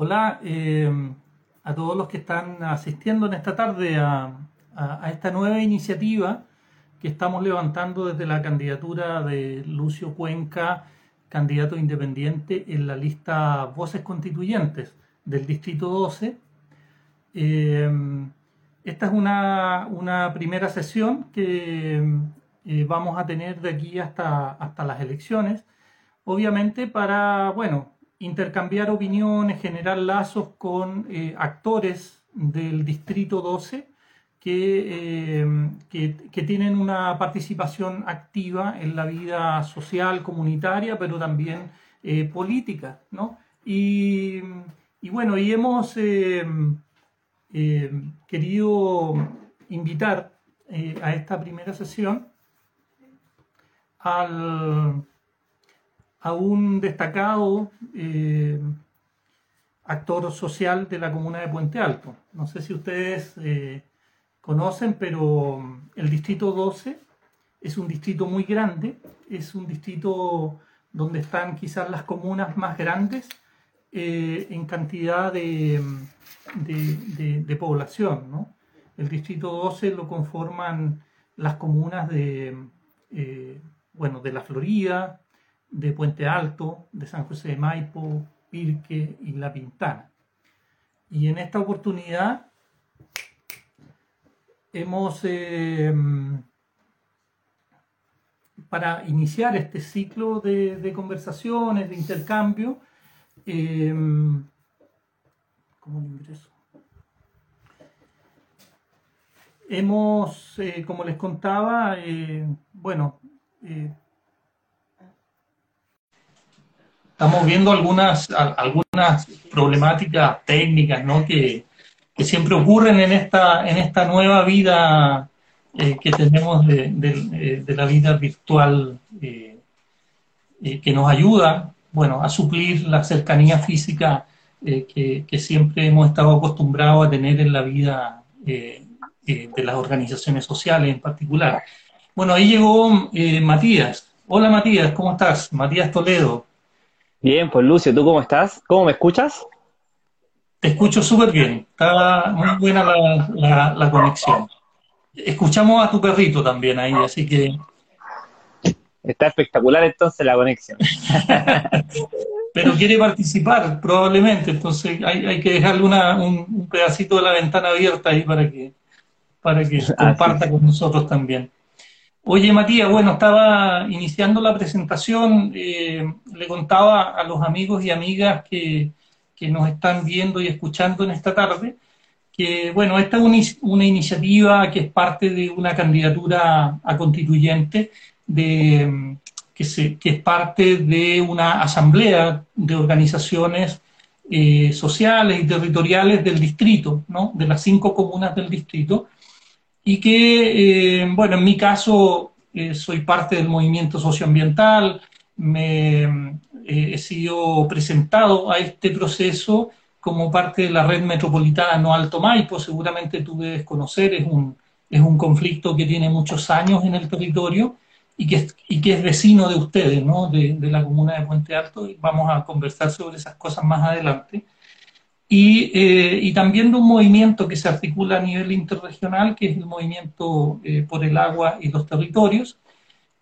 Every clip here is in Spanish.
Hola eh, a todos los que están asistiendo en esta tarde a, esta nueva iniciativa que estamos levantando desde la candidatura de Lucio Cuenca, candidato independiente en la lista Voces Constituyentes del Distrito 12. Eh, esta es una, primera sesión que eh, vamos a tener de aquí hasta, hasta las elecciones, obviamente para, bueno, intercambiar opiniones, generar lazos con eh, actores del Distrito 12 eh, que, que, tienen una participación activa en la vida social, comunitaria, pero también eh, política. ¿no? Y, y, bueno, y hemos querido invitar a esta primera sesión al a un destacado eh, actor social de la comuna de Puente Alto. No sé si ustedes eh, conocen, pero el distrito 12 es un distrito muy grande, es un distrito donde están quizás las comunas más grandes eh, en cantidad de, de, población. El distrito 12 lo conforman las comunas de, bueno, de la Florida, de Puente Alto, de San José de Maipo, Pirque y La Pintana. Y en esta oportunidad hemos, eh, para iniciar este ciclo de, conversaciones, de intercambio, eh, ¿cómo ingreso? Hemos, eh, como les contaba, bueno, estamos viendo algunas, algunas problemáticas técnicas ¿no? que, siempre ocurren en esta, en esta nueva vida eh, que tenemos de, de, la vida virtual eh, eh, que nos ayuda bueno, a suplir la cercanía física que, que, siempre hemos estado acostumbrados a tener en la vida de las organizaciones sociales en particular. Bueno, ahí llegó Matías. Hola Matías, ¿cómo estás? Matías Toledo. Bien, pues Lucio, ¿tú cómo estás? ¿Cómo me escuchas? Te escucho súper bien, está muy buena la, conexión. Escuchamos a tu perrito también ahí, así que... Está espectacular entonces la conexión. Pero quiere participar, probablemente, entonces hay, que dejarle un, pedacito de la ventana abierta ahí para que, para que comparta con nosotros también. Oye, Matías, bueno, estaba iniciando la presentación, eh, le contaba a los amigos y amigas que, nos están viendo y escuchando en esta tarde, que, bueno, esta es una, iniciativa que es parte de una candidatura a constituyente, de, que, se, que es parte de una asamblea de organizaciones eh, sociales y territoriales del distrito, ¿no? de las cinco comunas del distrito, y que, eh, bueno, en mi caso eh, soy parte del movimiento socioambiental, me eh, he sido presentado a este proceso como parte de la red metropolitana No Alto Maipo, seguramente tú debes conocer, es un, es un conflicto que tiene muchos años en el territorio y que, y que es vecino de ustedes, ¿no? de la comuna de Puente Alto, y vamos a conversar sobre esas cosas más adelante y, eh, y, también de un movimiento que se articula a nivel interregional, que es el movimiento eh, por el agua y los territorios,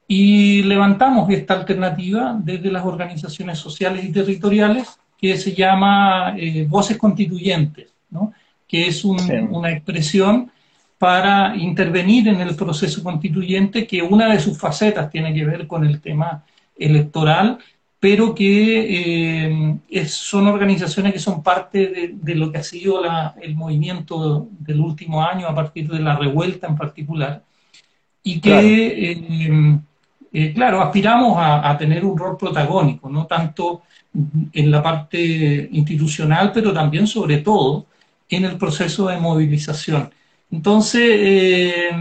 y levantamos esta alternativa desde las organizaciones sociales y territoriales que se llama eh, Voces Constituyentes, ¿no? que es una expresión para intervenir en el proceso constituyente, que una de sus facetas tiene que ver con el tema electoral, pero que eh, son organizaciones que son parte de, lo que ha sido el movimiento del último año a partir de la revuelta en particular, y que, claro, eh, eh, claro aspiramos a, tener un rol protagónico, no tanto en la parte institucional, pero también, sobre todo, en el proceso de movilización. Entonces,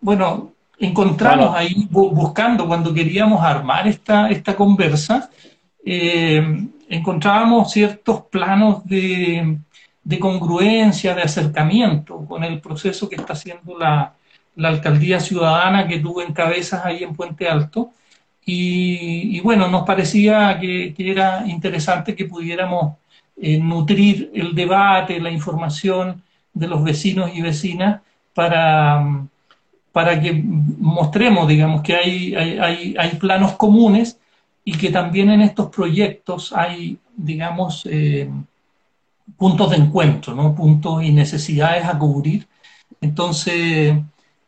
bueno, encontramos ahí buscando cuando queríamos armar esta, esta conversa, eh, encontrábamos ciertos planos de, de, congruencia, de acercamiento con el proceso que está haciendo la, la alcaldía ciudadana que tuvo en cabezas ahí en Puente Alto. Y, bueno, nos parecía que, que, era interesante que pudiéramos nutrir el debate, la información de los vecinos y vecinas para, para que mostremos, digamos, que hay, hay, hay, planos comunes y que también en estos proyectos hay, digamos, eh, puntos de encuentro, ¿no? puntos y necesidades a cubrir. Entonces,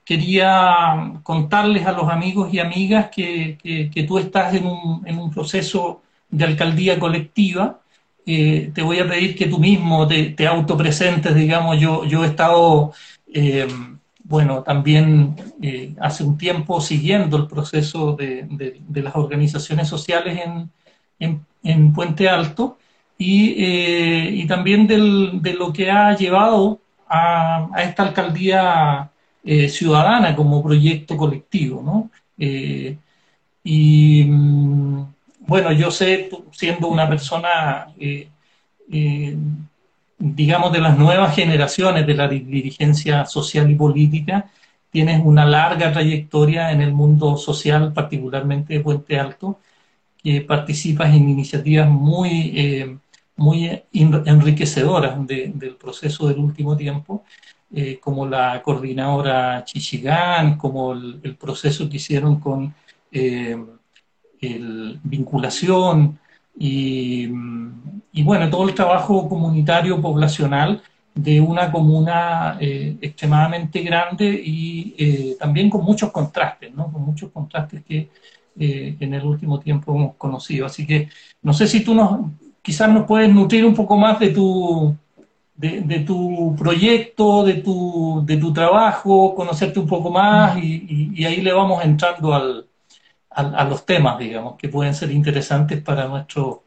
quería contarles a los amigos y amigas que, que, tú estás en un, en un, proceso de alcaldía colectiva. Eh, te voy a pedir que tú mismo te, te autopresentes, digamos, yo, yo he estado, eh, bueno, también eh, hace un tiempo siguiendo el proceso de, las organizaciones sociales en, en, en Puente Alto y, y también del, de lo que ha llevado a, esta alcaldía eh, ciudadana como proyecto colectivo, ¿no? Eh, y mm, bueno, yo sé, siendo una persona, eh, digamos, de las nuevas generaciones de la dirigencia social y política, tienes una larga trayectoria en el mundo social, particularmente de Puente Alto, que participas en iniciativas muy, muy enriquecedoras del proceso del último tiempo eh, como la coordinadora Chichigán, como el, proceso que hicieron con eh, el vinculación y, bueno, todo el trabajo comunitario poblacional de una comuna eh, extremadamente grande y también con muchos contrastes, ¿no? con muchos contrastes que en el último tiempo hemos conocido. Así que no sé si tú nos, quizás nos puedes nutrir un poco más de tu, de, tu proyecto, de tu, de tu trabajo, conocerte un poco más y, ahí le vamos entrando al, a los temas, digamos, que pueden ser interesantes para nuestros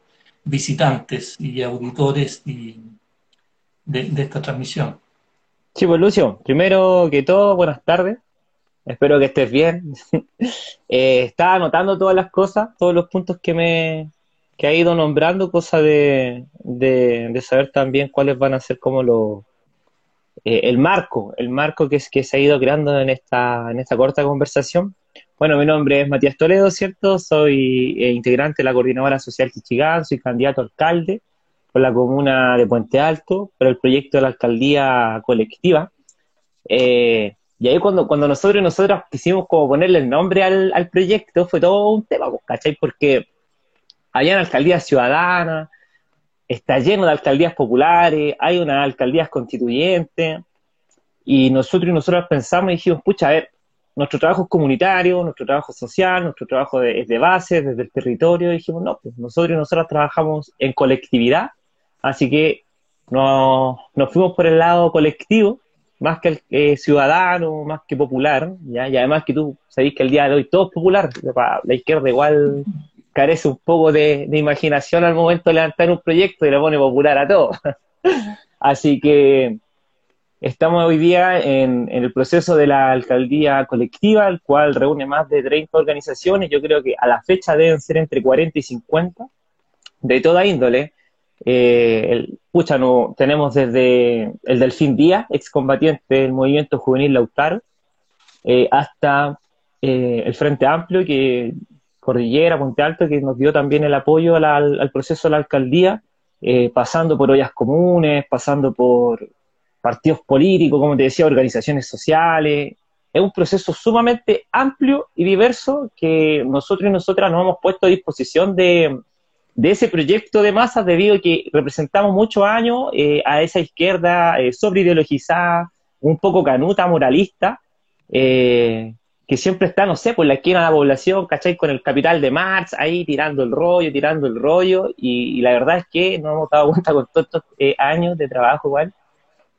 visitantes y auditores de, esta transmisión. Sí, pues Lucio, primero que todo, buenas tardes. Espero que estés bien. eh, estaba anotando todas las cosas, todos los puntos que me, que ha ido nombrando, cosa de, de, saber también cuáles van a ser como los eh, el marco, el marco que, que se ha ido creando en esta, en esta corta conversación. Bueno, mi nombre es Matías Toledo, ¿cierto? Soy eh, integrante de la Coordinadora Social Chichigán, soy candidato a alcalde por la comuna de Puente Alto, por el proyecto de la alcaldía colectiva. Eh, y ahí cuando, cuando nosotros y nosotras quisimos como ponerle el nombre al, al proyecto, fue todo un tema, pues, ¿cachai? Porque Allá en alcaldías ciudadanas, está lleno de alcaldías populares, hay una alcaldías constituyentes, y nosotros y nosotras pensamos y dijimos, pucha, a ver, nuestro trabajo es comunitario, nuestro trabajo es social, nuestro trabajo es de base, desde el territorio, dijimos, no, pues nosotros y nosotras trabajamos en colectividad, así que nos, nos fuimos por el lado colectivo, más que el eh, ciudadano, más que popular, ¿ya? y además que tú sabéis que el día de hoy todo es popular, la izquierda igual carece un poco de, imaginación al momento de levantar un proyecto y le pone popular a todo. Así que estamos hoy día en, el proceso de la alcaldía colectiva, el cual reúne más de 30 organizaciones. Yo creo que a la fecha deben ser entre 40 y 50 de toda índole. Eh, pucha, no, tenemos desde el Delfín Díaz, excombatiente del movimiento juvenil Lautaro, eh, hasta eh, el Frente Amplio, que Cordillera, Puente Alto, que nos dio también el apoyo al, proceso de la alcaldía, eh, pasando por ollas comunes, pasando por partidos políticos, como te decía, organizaciones sociales. Es un proceso sumamente amplio y diverso que nosotros y nosotras nos hemos puesto a disposición de, ese proyecto de masas debido a que representamos muchos años eh, a esa izquierda eh, sobreideologizada, un poco canuta, moralista, eh, que siempre está, no sé, por la esquina de la población, ¿cachai? Con el capital de Marx, ahí tirando el rollo, tirando el rollo, y, la verdad es que nos hemos dado cuenta con todos estos eh, años de trabajo igual,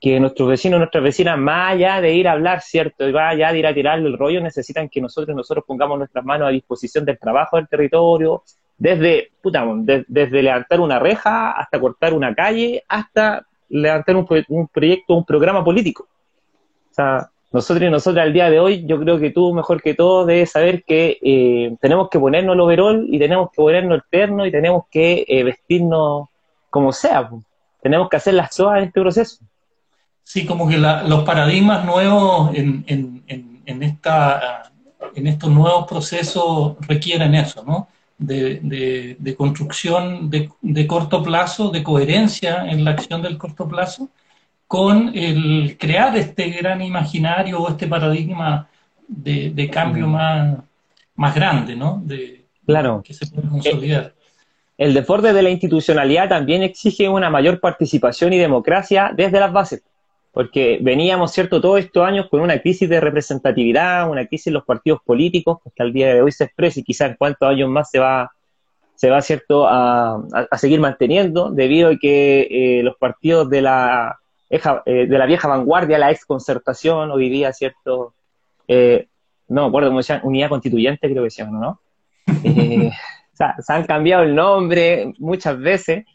que nuestros vecinos, nuestras vecinas, más allá de ir a hablar, ¿cierto? Y más allá de ir a tirarle el rollo, necesitan que nosotros nosotros pongamos nuestras manos a disposición del trabajo del territorio, desde, puta, desde levantar una reja hasta cortar una calle, hasta levantar un, un proyecto, un programa político. O sea, nosotros y nosotras al día de hoy, yo creo que tú mejor que todo debes saber que eh, tenemos que ponernos el overol y tenemos que ponernos el terno y tenemos que eh, vestirnos como sea. Tenemos que hacer las cosas en este proceso. Sí, como que los paradigmas nuevos en, en, en, esta, en estos nuevos procesos requieren eso, ¿no? de, construcción de, corto plazo, de coherencia en la acción del corto plazo, con el crear este gran imaginario o este paradigma de, cambio más, más grande, ¿no? De, claro. Que se puede consolidar. El, desborde de la institucionalidad también exige una mayor participación y democracia desde las bases porque veníamos, ¿cierto?, todos estos años con una crisis de representatividad, una crisis en los partidos políticos, que hasta el día de hoy se expresa y quizás en cuántos años más se va, se va ¿cierto?, a, seguir manteniendo, debido a que eh, los partidos de la, eh, de la vieja vanguardia, la ex concertación, hoy día, ¿cierto?, eh, no me acuerdo cómo llama, unidad constituyente creo que se llama, ¿no? se han cambiado el nombre muchas veces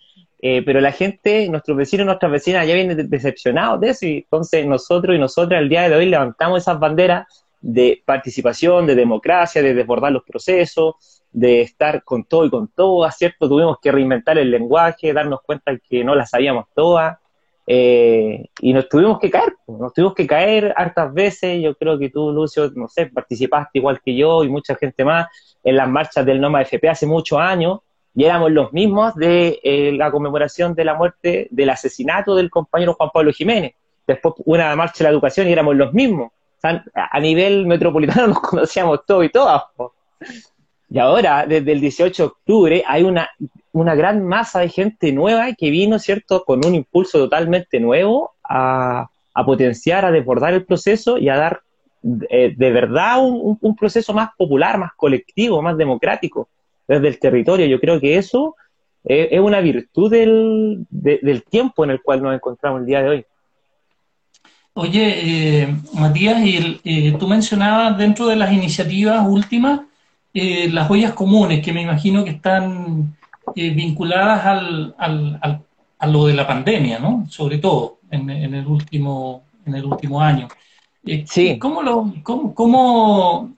eh, pero la gente, nuestros vecinos y nuestras vecinas ya vienen decepcionados de eso y entonces nosotros y nosotras el día de hoy levantamos esas banderas de participación, de democracia, de desbordar los procesos, de estar con todo y con todas, ¿cierto? Tuvimos que reinventar el lenguaje, darnos cuenta que no las sabíamos todas eh, y nos tuvimos que caer, nos tuvimos que caer hartas veces, yo creo que tú, Lucio, no sé, participaste igual que yo y mucha gente más en las marchas del NOMA FP hace muchos años, y éramos los mismos de eh, la conmemoración de la muerte, del asesinato del compañero Juan Pablo Jiménez. Después una marcha de la educación y éramos los mismos. a nivel metropolitano nos conocíamos todos y todas. Y ahora, desde el 18 de octubre, hay una, una gran masa de gente nueva que vino, ¿cierto?, con un impulso totalmente nuevo a, potenciar, a desbordar el proceso y a dar eh, de verdad un, proceso más popular, más colectivo, más democrático desde el territorio. Yo creo que eso es, una virtud del, del, tiempo en el cual nos encontramos el día de hoy. Oye, eh, Matías, y eh, tú mencionabas dentro de las iniciativas últimas eh, las ollas comunes, que me imagino que están vinculadas al, al, a lo de la pandemia, ¿no? Sobre todo en, en el, último, en el último año. sí. ¿Cómo, lo, cómo, cómo,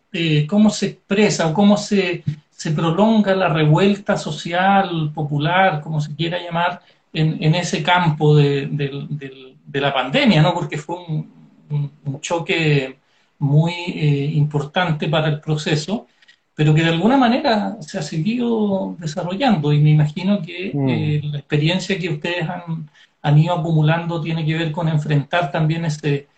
cómo se expresa o cómo se, se prolonga la revuelta social, popular, como se quiera llamar, en, ese campo de, la pandemia, ¿no? Porque fue un, choque muy eh, importante para el proceso, pero que de alguna manera se ha seguido desarrollando y me imagino que mm. eh, la experiencia que ustedes han, han ido acumulando tiene que ver con enfrentar también ese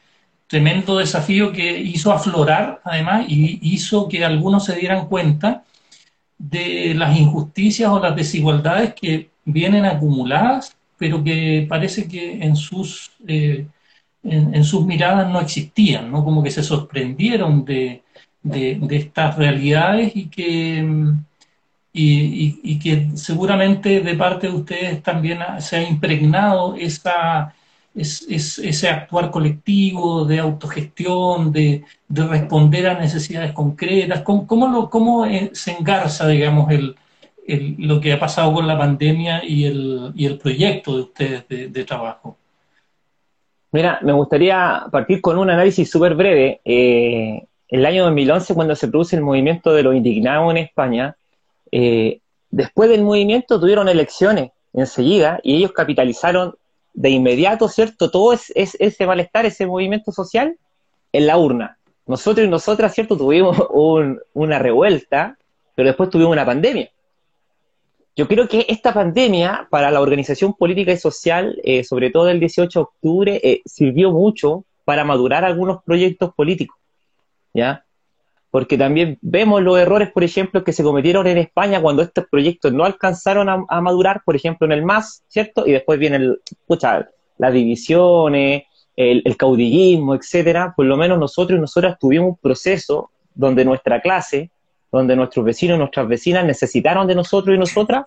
tremendo desafío que hizo aflorar, además, y hizo que algunos se dieran cuenta de las injusticias o las desigualdades que vienen acumuladas, pero que parece que en sus, eh, en, sus miradas no existían, ¿no? Como que se sorprendieron de, estas realidades y que, y, que seguramente de parte de ustedes también se ha impregnado esa, es, ese actuar colectivo, de autogestión, de, responder a necesidades concretas? ¿Cómo, cómo eh, se engarza, digamos, el, lo que ha pasado con la pandemia y el, y el proyecto de ustedes de, trabajo? Mira, me gustaría partir con un análisis súper breve. Eh, el año 2011, cuando se produce el movimiento de los indignados en España, eh, después del movimiento tuvieron elecciones enseguida y ellos capitalizaron de inmediato, ¿cierto? Todo es, ese malestar, ese movimiento social en la urna. Nosotros y nosotras, ¿cierto? Tuvimos una revuelta, pero después tuvimos una pandemia. Yo creo que esta pandemia para la organización política y social, eh, sobre todo el 18 de octubre, eh, sirvió mucho para madurar algunos proyectos políticos, ¿ya? Porque también vemos los errores, por ejemplo, que se cometieron en España cuando estos proyectos no alcanzaron a, madurar, por ejemplo, en el MAS, ¿cierto? Y después vienen las divisiones, el, el, caudillismo, etcétera. Por lo menos nosotros y nosotras tuvimos un proceso donde nuestra clase, donde nuestros vecinos y nuestras vecinas necesitaron de nosotros y nosotras,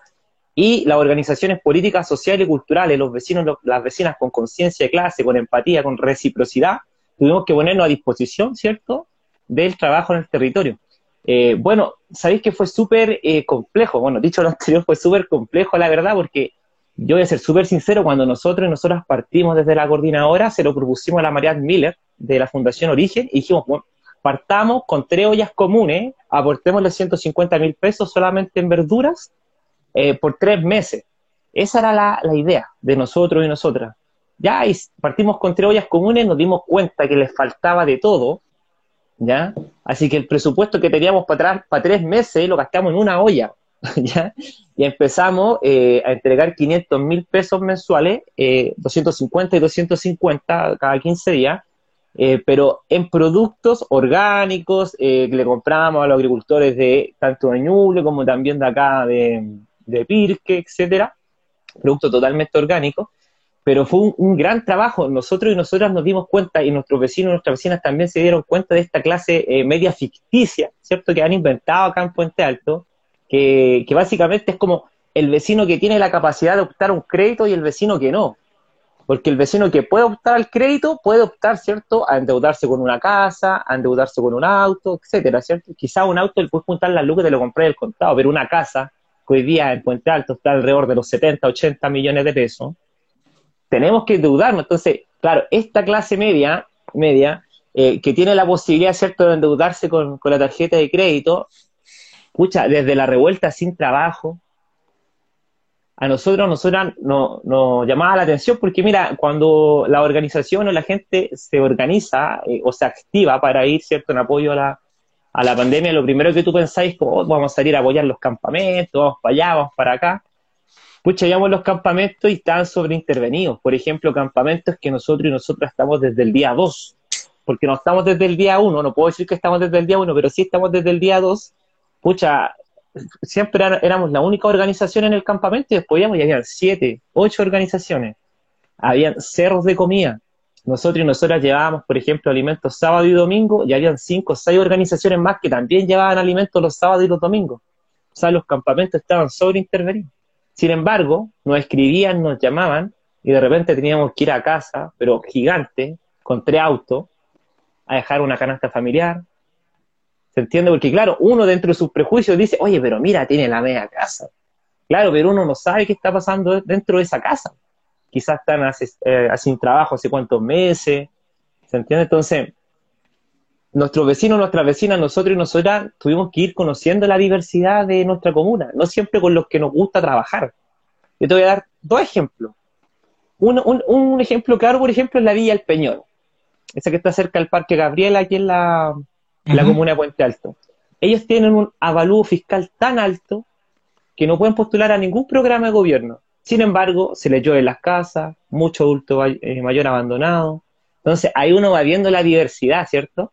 y las organizaciones políticas, sociales y culturales, los vecinos, las vecinas con conciencia de clase, con empatía, con reciprocidad, tuvimos que ponernos a disposición, ¿cierto? Del trabajo en el territorio. Eh, bueno, sabéis que fue súper eh, complejo. Bueno, dicho lo anterior, fue súper complejo, la verdad, porque yo voy a ser súper sincero, cuando nosotros y nosotras partimos desde la coordinadora, se lo propusimos a la María Miller de la Fundación Origen y dijimos, bueno, partamos con tres ollas comunes, aportemos los 150 mil pesos solamente en verduras eh, por tres meses. Esa era la, la, idea de nosotros y nosotras. Ya y partimos con tres ollas comunes, nos dimos cuenta que les faltaba de todo, ¿ya? Así que el presupuesto que teníamos para atrás, para tres meses, lo gastamos en una olla. ¿ya? Y empezamos eh, a entregar 500 mil pesos mensuales, 250 y 250 cada 15 días, pero en productos orgánicos que le comprábamos a los agricultores de tanto de Ñuble como también de acá de, de Pirque, etcétera, productos totalmente orgánicos pero fue un, gran trabajo. Nosotros y nosotras nos dimos cuenta, y nuestros vecinos y nuestras vecinas también se dieron cuenta de esta clase eh, media ficticia, ¿cierto? Que han inventado acá en Puente Alto, que, básicamente es como el vecino que tiene la capacidad de optar un crédito y el vecino que no. Porque el vecino que puede optar al crédito puede optar, ¿cierto?, a endeudarse con una casa, a endeudarse con un auto, etcétera, ¿cierto? Quizá un auto le puede juntar las lucas y te lo compré del contado, pero una casa, que hoy día en Puente Alto está alrededor de los 70, 80 millones de pesos, tenemos que endeudarnos. Entonces, claro, esta clase media, media eh, que tiene la posibilidad, ¿cierto?, de endeudarse con, la tarjeta de crédito, escucha, desde la revuelta sin trabajo, a nosotros, nosotras nos no llamaba la atención porque, mira, cuando la organización o la gente se organiza eh, o se activa para ir, ¿cierto?, en apoyo a la, a la pandemia, lo primero que tú pensáis es, oh, vamos a salir a apoyar los campamentos, vamos para allá, vamos para acá pucha, llamamos los campamentos y están sobreintervenidos. Por ejemplo, campamentos que nosotros y nosotras estamos desde el día 2, porque no estamos desde el día 1, no puedo decir que estamos desde el día 1, pero sí estamos desde el día 2. Pucha, siempre éramos la única organización en el campamento y después ya había siete, ocho organizaciones. Habían cerros de comida. Nosotros y nosotras llevábamos, por ejemplo, alimentos sábado y domingo y habían cinco o seis organizaciones más que también llevaban alimentos los sábados y los domingos. O sea, los campamentos estaban sobreintervenidos. Sin embargo, nos escribían, nos llamaban y de repente teníamos que ir a casa, pero gigante, con tres autos, a dejar una canasta familiar. ¿Se entiende? Porque claro, uno dentro de sus prejuicios dice, oye, pero mira, tiene la media casa. Claro, pero uno no sabe qué está pasando dentro de esa casa. Quizás están eh, sin trabajo hace cuántos meses. ¿Se entiende? Entonces, nuestros vecinos, nuestras vecinas, nosotros y nosotras tuvimos que ir conociendo la diversidad de nuestra comuna, no siempre con los que nos gusta trabajar. Yo te voy a dar dos ejemplos. Un, ejemplo claro, por ejemplo, es la Villa El Peñón, esa que está cerca del Parque Gabriela, aquí en la, comuna de Puente Alto. Ellos tienen un avalúo fiscal tan alto que no pueden postular a ningún programa de gobierno. Sin embargo, se les llueve las casas, mucho adulto eh, mayor abandonado. Entonces, ahí uno va viendo la diversidad, ¿cierto?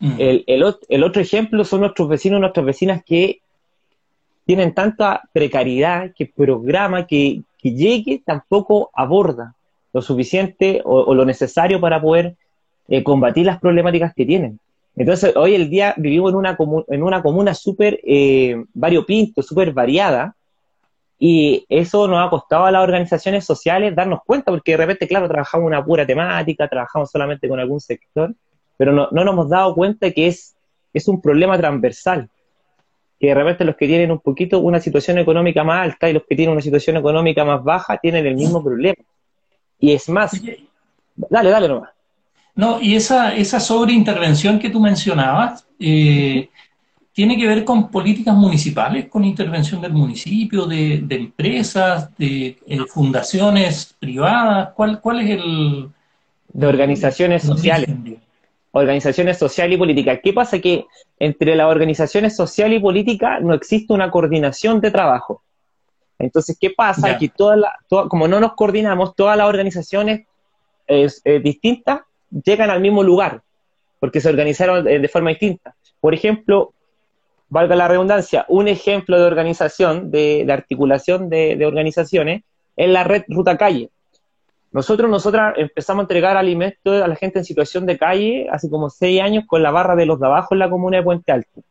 Mm. El, otro ejemplo son nuestros vecinos, nuestras vecinas que tienen tanta precariedad que el programa que, llegue tampoco aborda lo suficiente o, lo necesario para poder eh, combatir las problemáticas que tienen. Entonces, hoy el día vivimos en una, en una comuna súper eh, variopinto, súper variada, y eso nos ha costado a las organizaciones sociales darnos cuenta, porque de repente, claro, trabajamos una pura temática, trabajamos solamente con algún sector, pero no, nos hemos dado cuenta que es, es un problema transversal, que de repente los que tienen un poquito una situación económica más alta y los que tienen una situación económica más baja tienen el mismo problema. Y es más, dale, dale nomás. No, y esa, esa sobreintervención que tú mencionabas, eh, ¿tiene que ver con políticas municipales, con intervención del municipio, de, empresas, de eh, fundaciones privadas? ¿Cuál, ¿Cuál es el...? De organizaciones sociales organizaciones social y política. ¿Qué pasa? Que entre las organizaciones social y política no existe una coordinación de trabajo. Entonces, ¿qué pasa? Que toda la, como no nos coordinamos, todas las organizaciones distintas llegan al mismo lugar, porque se organizaron de, forma distinta. Por ejemplo, valga la redundancia, un ejemplo de organización, de, articulación de, de organizaciones, es la red Ruta Calle. Nosotros, nosotras empezamos a entregar alimentos a la gente en situación de calle hace como seis años con la barra de los de abajo en la comuna de Puente Alto.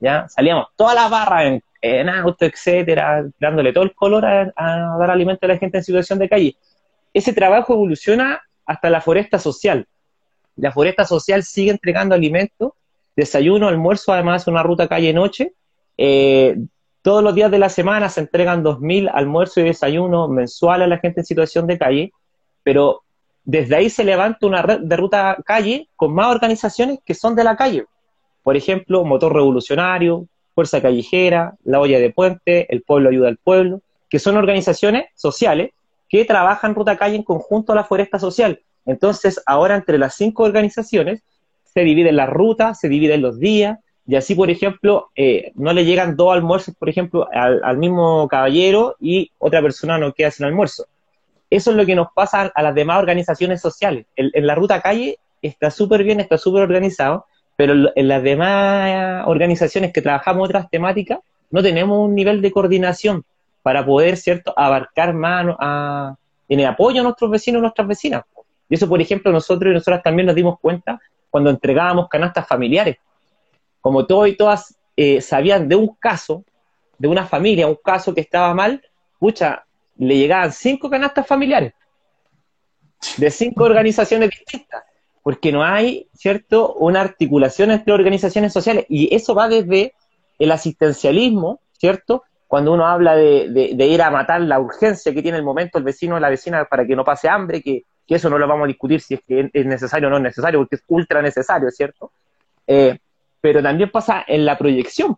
¿ya? Salíamos todas las barras en, auto, etcétera, dándole todo el color a, dar alimento a la gente en situación de calle. Ese trabajo evoluciona hasta la foresta social. La foresta social sigue entregando alimentos, desayuno, almuerzo, además una ruta calle-noche. Eh, todos los días de la semana se entregan 2.000 almuerzos y desayunos mensuales a la gente en situación de calle pero desde ahí se levanta una red de ruta calle con más organizaciones que son de la calle. Por ejemplo, Motor Revolucionario, Fuerza Callejera, La Olla de Puente, El Pueblo Ayuda al Pueblo, que son organizaciones sociales que trabajan ruta calle en conjunto a la foresta social. Entonces, ahora entre las cinco organizaciones se dividen las rutas, se dividen los días, y así, por ejemplo, eh, no le llegan dos almuerzos, por ejemplo, al, mismo caballero y otra persona no queda sin almuerzo. Eso es lo que nos pasa a las demás organizaciones sociales. En, la ruta calle está súper bien, está súper organizado, pero en las demás organizaciones que trabajamos otras temáticas no tenemos un nivel de coordinación para poder, ¿cierto?, abarcar más en el apoyo a nuestros vecinos y nuestras vecinas. Y eso, por ejemplo, nosotros y nosotras también nos dimos cuenta cuando entregábamos canastas familiares. Como todos y todas eh, sabían de un caso, de una familia, un caso que estaba mal, pucha, le llegaban cinco canastas familiares de cinco organizaciones distintas, porque no hay, ¿cierto?, una articulación entre organizaciones sociales. Y eso va desde el asistencialismo, ¿cierto? Cuando uno habla de, ir a matar la urgencia que tiene el momento el vecino o la vecina para que no pase hambre, que, eso no lo vamos a discutir si es que es necesario o no es necesario, porque es ultra necesario, ¿cierto? Eh, pero también pasa en la proyección.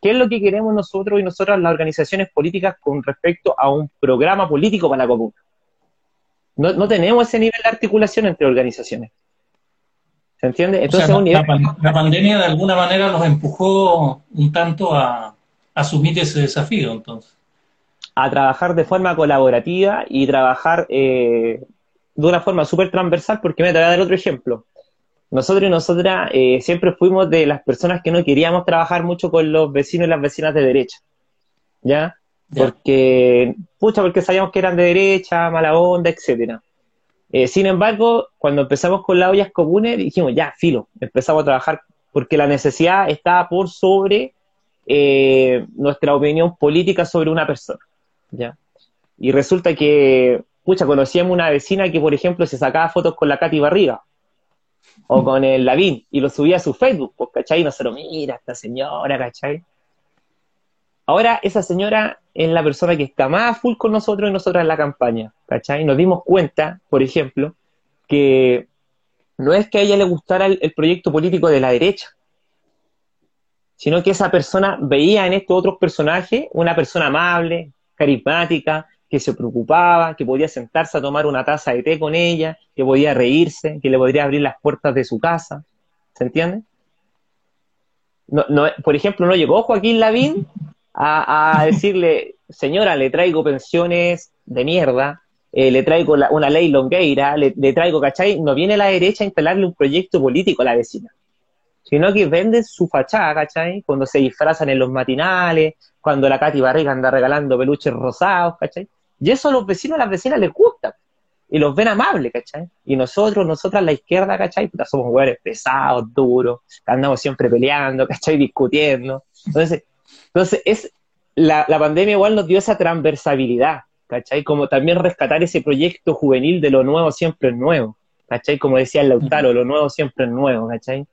¿Qué es lo que queremos nosotros y nosotras las organizaciones políticas con respecto a un programa político para la comuna? No, tenemos ese nivel de articulación entre organizaciones. ¿Se entiende? Entonces, la, pandemia de alguna manera nos empujó un tanto a, asumir ese desafío, entonces. A trabajar de forma colaborativa y trabajar eh, de una forma súper transversal, porque me voy a dar otro ejemplo nosotros y nosotras eh, siempre fuimos de las personas que no queríamos trabajar mucho con los vecinos y las vecinas de derecha. ¿Ya? Porque, pucha, porque sabíamos que eran de derecha, mala onda, etcétera. Eh, sin embargo, cuando empezamos con las ollas comunes, dijimos, ya, filo, empezamos a trabajar porque la necesidad estaba por sobre eh, nuestra opinión política sobre una persona. ¿ya? Y resulta que, pucha, conocíamos una vecina que, por ejemplo, se sacaba fotos con la Katy Barriga o con el Lavín y lo subía a su Facebook, pues, ¿cachai? Y nosotros, mira, esta señora, ¿cachai? Ahora esa señora es la persona que está más full con nosotros y nosotras en la campaña, ¿cachai? Nos dimos cuenta, por ejemplo, que no es que a ella le gustara el, proyecto político de la derecha, sino que esa persona veía en estos otros personajes una persona amable, carismática, que se preocupaba, que podía sentarse a tomar una taza de té con ella, que podía reírse, que le podría abrir las puertas de su casa. ¿Se entiende? No, no, por ejemplo, no llegó Joaquín Lavín a, decirle, señora, le traigo pensiones de mierda, eh, le traigo una ley longueira, le, le, traigo, ¿cachai? No viene la derecha a instalarle un proyecto político a la vecina, sino que venden su fachada, ¿cachai? Cuando se disfrazan en los matinales, cuando la Katy Barriga anda regalando peluches rosados, ¿cachai? Y eso a los vecinos a las vecinas les gusta. Y los ven amables, ¿cachai? Y nosotros, nosotras, la izquierda, ¿cachai? somos hueones pesados, duros, andamos siempre peleando, ¿cachai? Discutiendo. Entonces, entonces es, la, la pandemia igual nos dio esa transversabilidad, ¿cachai? Como también rescatar ese proyecto juvenil de lo nuevo siempre es nuevo, ¿cachai? Como decía el Lautaro, lo nuevo siempre es nuevo, ¿cachai?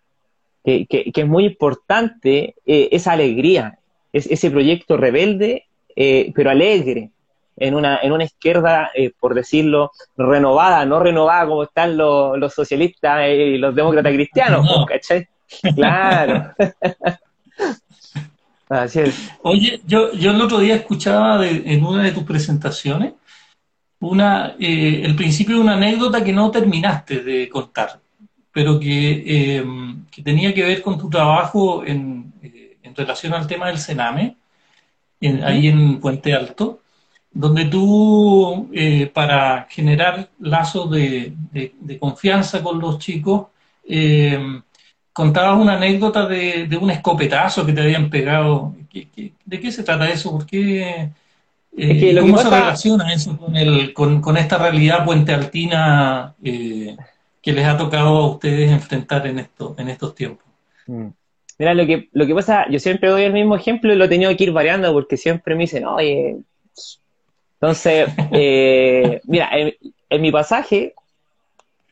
Que, que, que es muy importante eh, esa alegría, es, ese proyecto rebelde, eh, pero alegre, en una, en una izquierda, eh, por decirlo, renovada, no renovada como están los, los socialistas y los demócratas cristianos, ¿cachai? Claro. Así es. Oye, yo, yo el otro día escuchaba en una de tus presentaciones una, eh, el principio de una anécdota que no terminaste de contar, pero que, em, que tenía que ver con tu trabajo en, eh, en relación al tema del Sename, ahí en Puente Alto donde tú, eh, para generar lazos de, confianza con los chicos, eh, contabas una anécdota de, un escopetazo que te habían pegado. de qué se trata eso? ¿Por qué, eh, ¿Cómo se relaciona eso con, el, con, esta realidad puente altina que les ha tocado a ustedes enfrentar en, esto, en estos tiempos? Mm. Mira, lo que, lo que pasa, yo siempre doy el mismo ejemplo y lo he tenido que ir variando porque siempre me dicen, oye, entonces, eh, mira, en, mi pasaje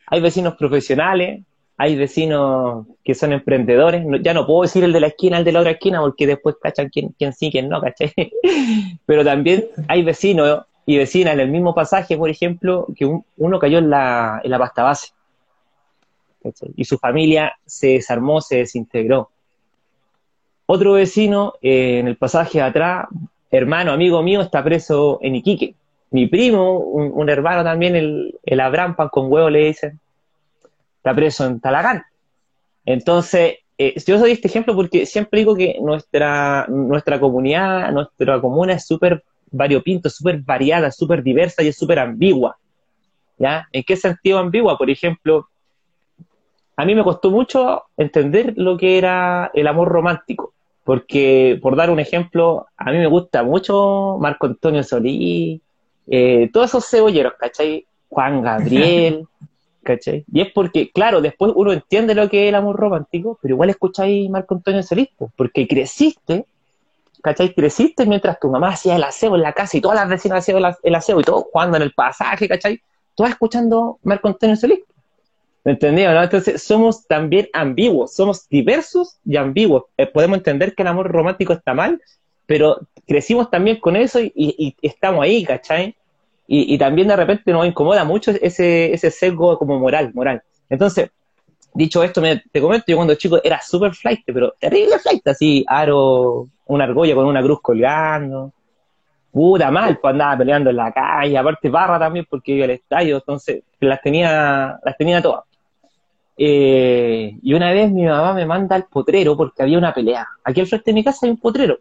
hay vecinos profesionales, hay vecinos que son emprendedores, ya no puedo decir el de la esquina, el de la otra esquina, porque después cachan quién, quién sí, quién no, ¿cachai? Pero también hay vecinos y vecinas en el mismo pasaje, por ejemplo, que uno cayó en la, en la pasta base. Y su familia se desarmó, se desintegró. Otro vecino eh, en el pasaje de atrás hermano, amigo mío, está preso en Iquique. Mi primo, un, hermano también, el, el pan con huevo le dicen, está preso en Talagán. Entonces, eh, yo doy este ejemplo porque siempre digo que nuestra, nuestra comunidad, nuestra comuna es súper variopinto, súper variada, súper diversa y es súper ambigua. ¿Ya? ¿En qué sentido ambigua? Por ejemplo, a mí me costó mucho entender lo que era el amor romántico, porque, por dar un ejemplo, a mí me gusta mucho Marco Antonio Solí, eh, todos esos cebolleros, ¿cachai? Juan Gabriel, ¿cachai? Y es porque, claro, después uno entiende lo que es el amor romántico, pero igual escucháis Marco Antonio Solís, porque creciste, ¿cachai? Creciste mientras tu mamá hacía el aseo en la casa y todas las vecinas hacían el aseo y todo jugando en el pasaje, ¿cachai? Todas escuchando Marco Antonio Solís. ¿Me entendí? ¿no? Entonces somos también ambiguos, somos diversos y ambiguos. Eh, podemos entender que el amor romántico está mal, pero crecimos también con eso y, estamos ahí, ¿cachai? Y, también de repente nos incomoda mucho ese, ese sesgo como moral, moral. Entonces, dicho esto, te comento, yo cuando chico era súper flight, pero terrible flight, así, aro, una argolla con una cruz colgando, puta mal, pues andaba peleando en la calle, aparte barra también porque iba al estadio, entonces las tenía, las tenía todas. Eh, y una vez mi mamá me manda al potrero porque había una pelea. Aquí al frente de mi casa hay un potrero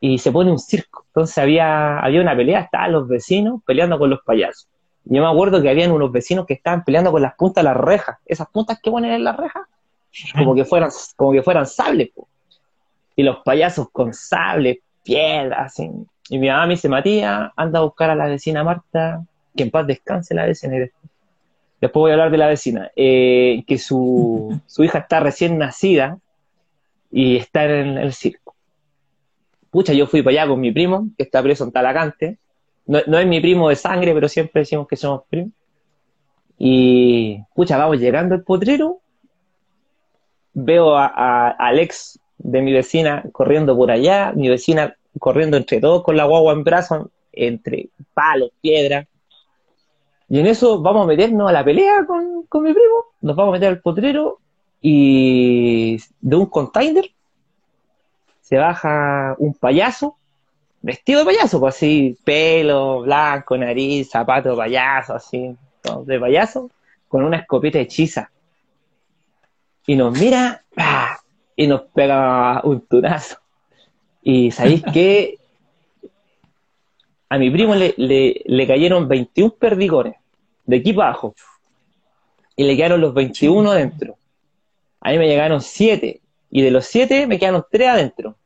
y se pone un circo. Entonces había, había una pelea, estaban los vecinos peleando con los payasos. Yo me acuerdo que habían unos vecinos que estaban peleando con las puntas de las rejas. Esas puntas que ponen en las rejas, como que fueran, como que fueran sables. Y los payasos con sables, piedras. Y mi mamá me dice, Matías, anda a buscar a la vecina Marta, que en paz descanse la vecina. Después voy a hablar de la vecina, eh, que su, hija está recién nacida y está en el circo. Pucha, yo fui para allá con mi primo, que está preso en Talacante. No, es mi primo de sangre, pero siempre decimos que somos primos. Y, pucha, vamos llegando al potrero. Veo a, Alex de mi vecina corriendo por allá, mi vecina corriendo entre todos con la guagua en brazos, entre palos, piedras. Y en eso vamos a meternos a la pelea con, mi primo, nos vamos a meter al potrero y de un container se baja un payaso, vestido de payaso, pues así, pelo blanco, nariz, zapato de payaso, así, de payaso, con una escopeta hechiza. Y nos mira y nos pega un tunazo. Y sabéis que a mi primo le, le, cayeron 21 perdigones de aquí abajo. Y le quedaron los 21 adentro. A mí me llegaron 7. Y de los 7 me quedaron 3 adentro.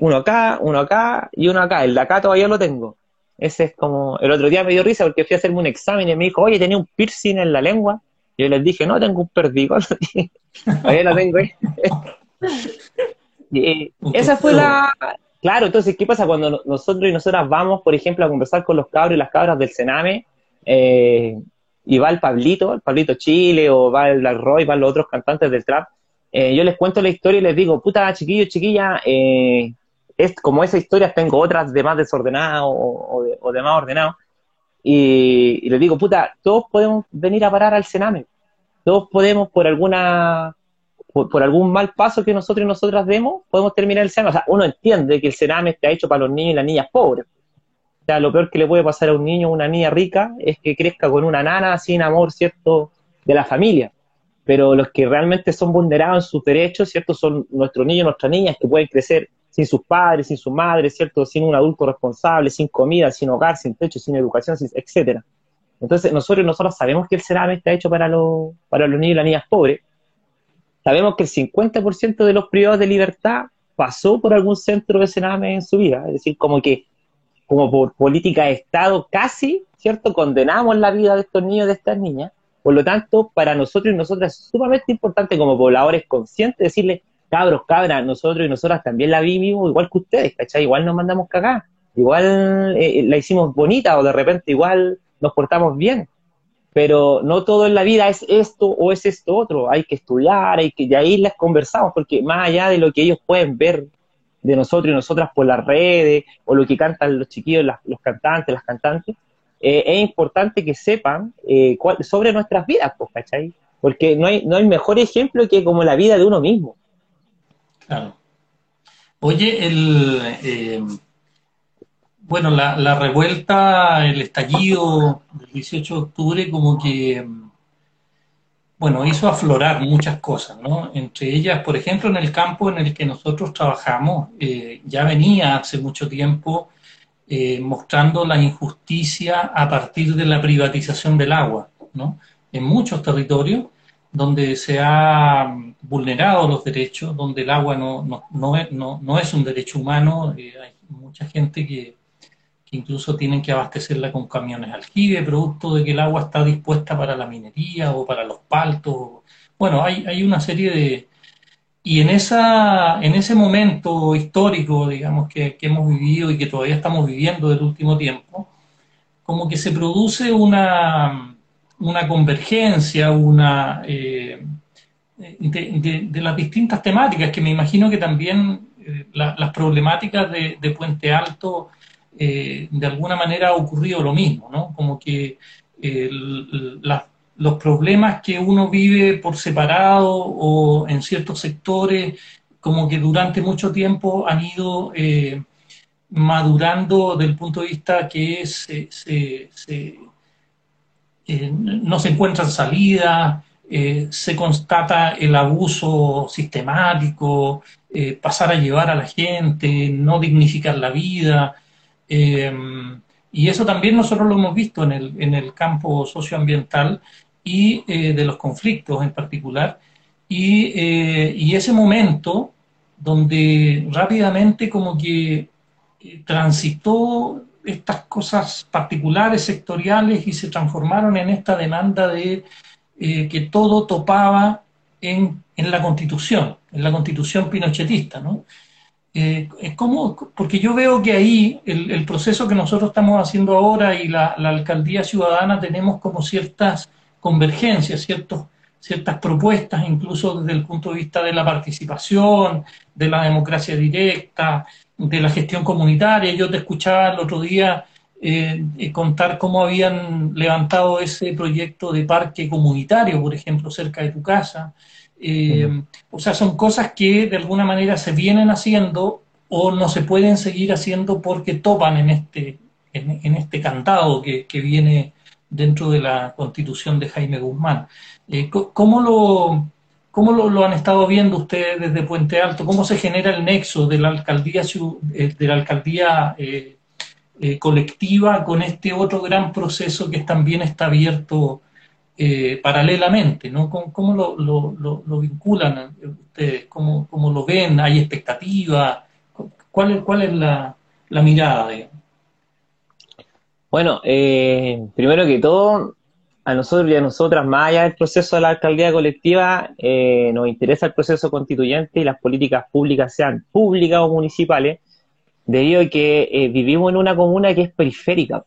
Uno acá, uno acá y uno acá. El de acá todavía lo tengo. Ese es como. El otro día me dio risa porque fui a hacerme un examen y me dijo, oye, tenía un piercing en la lengua. Y yo les dije, no, tengo un perdigón. todavía lo tengo y, esa fue la. Claro, entonces, ¿qué pasa cuando nosotros y nosotras vamos, por ejemplo, a conversar con los cabros y las cabras del Sename? eh, y va el Pablito, el Pablito Chile, o va el Black Roy, van los otros cantantes del trap, eh, yo les cuento la historia y les digo, puta, chiquillo, chiquilla, eh, es como esa historia, tengo otras de más desordenadas o, de, más ordenado, y, les digo, puta, todos podemos venir a parar al Sename, todos podemos por alguna por, algún mal paso que nosotros y nosotras demos, podemos terminar el Sename. O sea, uno entiende que el Sename está hecho para los niños y las niñas pobres. O sea, lo peor que le puede pasar a un niño o una niña rica es que crezca con una nana sin amor, ¿cierto?, de la familia. Pero los que realmente son vulnerados en sus derechos, ¿cierto?, son nuestros niños, nuestras niñas que pueden crecer sin sus padres, sin su madre, ¿cierto?, sin un adulto responsable, sin comida, sin hogar, sin techo, sin educación, etcétera. Entonces, nosotros nosotros sabemos que el CERAME está hecho para, para los niños y las niñas pobres. Sabemos que el 50% de los privados de libertad pasó por algún centro de CERAME en su vida. Es decir, como que como por política de Estado casi, ¿cierto? Condenamos la vida de estos niños, de estas niñas. Por lo tanto, para nosotros y nosotras es sumamente importante como pobladores conscientes decirle, cabros, cabras, nosotros y nosotras también la vivimos igual que ustedes, ¿cachai? Igual nos mandamos cagar, igual eh, la hicimos bonita o de repente igual nos portamos bien. Pero no todo en la vida es esto o es esto otro. Hay que estudiar, hay que, de ahí les conversamos, porque más allá de lo que ellos pueden ver de nosotros y nosotras por las redes, o lo que cantan los chiquillos, los cantantes, las cantantes, eh, es importante que sepan eh, sobre nuestras vidas, pues, ¿cachai? Porque no hay, no hay mejor ejemplo que como la vida de uno mismo. Claro. Oye, el, eh, bueno, la, la, revuelta, el estallido del 18 de octubre, como que bueno, hizo aflorar muchas cosas, ¿no? Entre ellas, por ejemplo, en el campo en el que nosotros trabajamos, eh, ya venía hace mucho tiempo eh, mostrando la injusticia a partir de la privatización del agua, ¿no? En muchos territorios donde se han vulnerado los derechos, donde el agua no, no, no, es, no es, un derecho humano, eh, hay mucha gente que, incluso tienen que abastecerla con camiones aljibe, producto de que el agua está dispuesta para la minería o para los paltos. Bueno, hay, hay una serie de... Y en, esa, en ese momento histórico, digamos, que, hemos vivido y que todavía estamos viviendo del último tiempo, como que se produce una, una convergencia, una... Eh, de, las distintas temáticas, que me imagino que también eh, las problemáticas de Puente Alto eh, de alguna manera ha ocurrido lo mismo, ¿no? Como que los problemas que uno vive por separado o en ciertos sectores, como que durante mucho tiempo han ido eh, madurando del punto de vista que se, eh, no se encuentran salidas, se constata el abuso sistemático, pasar a llevar a la gente, no dignificar la vida, Em, y eso también nosotros lo hemos visto en el, en el campo socioambiental y eh, de los conflictos en particular. Y, eh, y, ese momento donde rápidamente como que eh, transitó estas cosas particulares, sectoriales, y se transformaron en esta demanda de que todo topaba en, en, la constitución, en la constitución pinochetista, ¿no? Eh, como, porque yo veo que ahí el, proceso que nosotros estamos haciendo ahora y la, alcaldía ciudadana tenemos como ciertas convergencias, ciertos, ciertas propuestas, incluso desde el punto de vista de la participación, de la democracia directa, de la gestión comunitaria. Yo te escuchaba el otro día eh, eh, contar cómo habían levantado ese proyecto de parque comunitario, por ejemplo, cerca de tu casa. Eh, o sea, son cosas que de alguna manera se vienen haciendo o no se pueden seguir haciendo porque topan en este, en, este cantado que, viene dentro de la constitución de Jaime Guzmán. Eh, ¿Cómo, lo, cómo lo, han estado viendo ustedes desde Puente Alto? ¿Cómo se genera el nexo de la alcaldía, eh, de la alcaldía colectiva con este otro gran proceso que también está abierto eh, paralelamente, ¿no? ¿Cómo, lo, lo, vinculan ustedes? ¿Cómo, ¿Cómo, lo ven? ¿Hay expectativa? ¿Cuál es, cuál es la, mirada? Bueno, eh, primero que todo, a nosotros y a nosotras, más allá del proceso de la alcaldía colectiva, eh, nos interesa el proceso constituyente y las políticas públicas sean públicas o municipales, debido a que vivimos en una comuna que es periférica.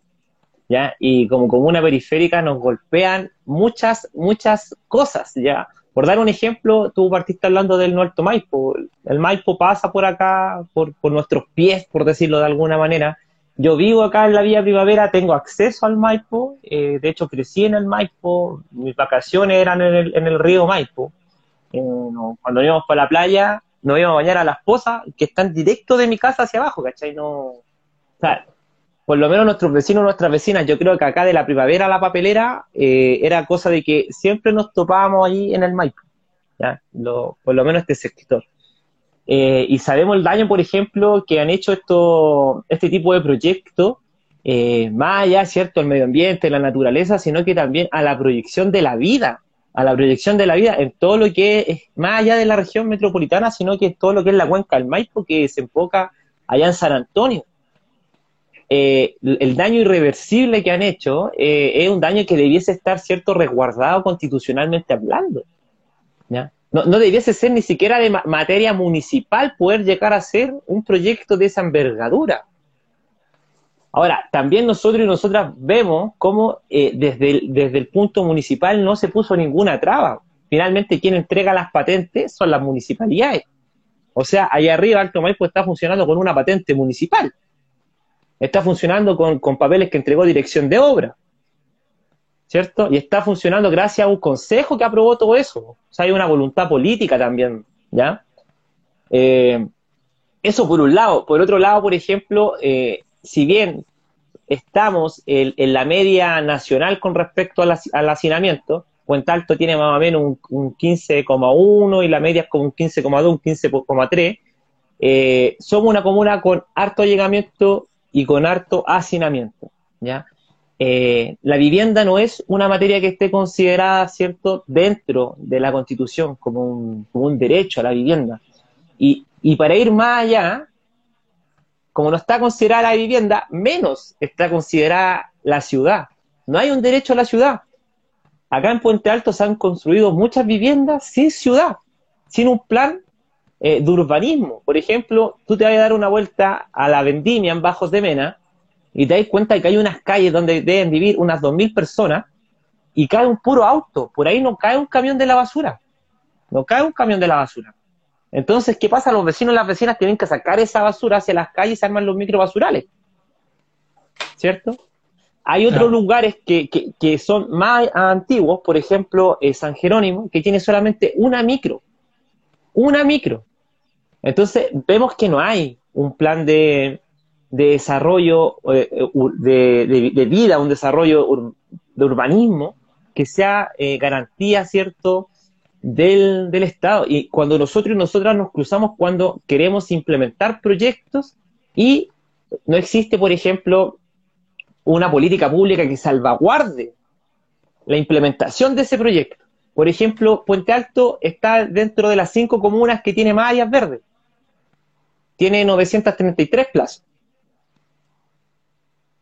¿Ya? Y como comuna periférica nos golpean muchas, muchas cosas, ¿ya? Por dar un ejemplo, tú partiste hablando del Norte Maipo. El Maipo pasa por acá, por, por nuestros pies, por decirlo de alguna manera. Yo vivo acá en la Vía Primavera, tengo acceso al Maipo, eh, de hecho crecí en el Maipo, mis vacaciones eran en el, en el río Maipo. Eh, cuando íbamos para la playa, nos íbamos a bañar a las pozas que están directo de mi casa hacia abajo, ¿cachai? No, o sea, por lo menos nuestros vecinos, nuestras vecinas, yo creo que acá de la primavera a la papelera eh, era cosa de que siempre nos topábamos ahí en el Maipo, por lo menos este sector. Eh, y sabemos el daño, por ejemplo, que han hecho esto, este tipo de proyectos, eh, más allá, ¿cierto?, al medio ambiente, la naturaleza, sino que también a la proyección de la vida, a la proyección de la vida en todo lo que es, más allá de la región metropolitana, sino que todo lo que es la cuenca del Maipo, que se enfoca allá en San Antonio. Eh, el daño irreversible que han hecho eh, es un daño que debiese estar, cierto, resguardado constitucionalmente hablando. No, no, debiese ser ni siquiera de materia municipal poder llegar a ser un proyecto de esa envergadura. Ahora, también nosotros y nosotras vemos cómo eh, desde, el, desde el punto municipal no se puso ninguna traba. Finalmente, quien entrega las patentes son las municipalidades. O sea, allá arriba Alto Maipo está funcionando con una patente municipal está funcionando con, papeles que entregó dirección de obra, ¿cierto? Y está funcionando gracias a un consejo que aprobó todo eso. O sea, hay una voluntad política también, ¿ya? Eh, eso por un lado. Por otro lado, por ejemplo, eh, si bien estamos en, la media nacional con respecto al, hacinamiento, Puente Alto tiene más o menos un, 15,1 y la media es como un 15,2, un 15,3. Eh, somos una comuna con harto allegamiento y con harto hacinamiento. ¿ya? Eh, la vivienda no es una materia que esté considerada, ¿cierto?, dentro de la Constitución como un, derecho a la vivienda. Y, y, para ir más allá, como no está considerada la vivienda, menos está considerada la ciudad. No hay un derecho a la ciudad. Acá en Puente Alto se han construido muchas viviendas sin ciudad, sin un plan eh, de urbanismo. Por ejemplo, tú te vas a dar una vuelta a la Vendimia en Bajos de Mena y te das cuenta de que hay unas calles donde deben vivir unas 2.000 personas y cae un puro auto. Por ahí no cae un camión de la basura. No cae un camión de la basura. Entonces, ¿qué pasa? Los vecinos y las vecinas tienen que sacar esa basura hacia las calles y se arman los microbasurales. ¿Cierto? Hay otros lugares que, que, son más antiguos, por ejemplo, eh, San Jerónimo, que tiene solamente una micro. Una micro. Entonces, vemos que no hay un plan de, desarrollo eh, de, vida, un desarrollo de urbanismo que sea eh, garantía, ¿cierto?, del, del, Estado. Y cuando nosotros y nosotras nos cruzamos cuando queremos implementar proyectos y no existe, por ejemplo, una política pública que salvaguarde la implementación de ese proyecto. Por ejemplo, Puente Alto está dentro de las cinco comunas que tiene más áreas verdes. Tiene 933 plazas.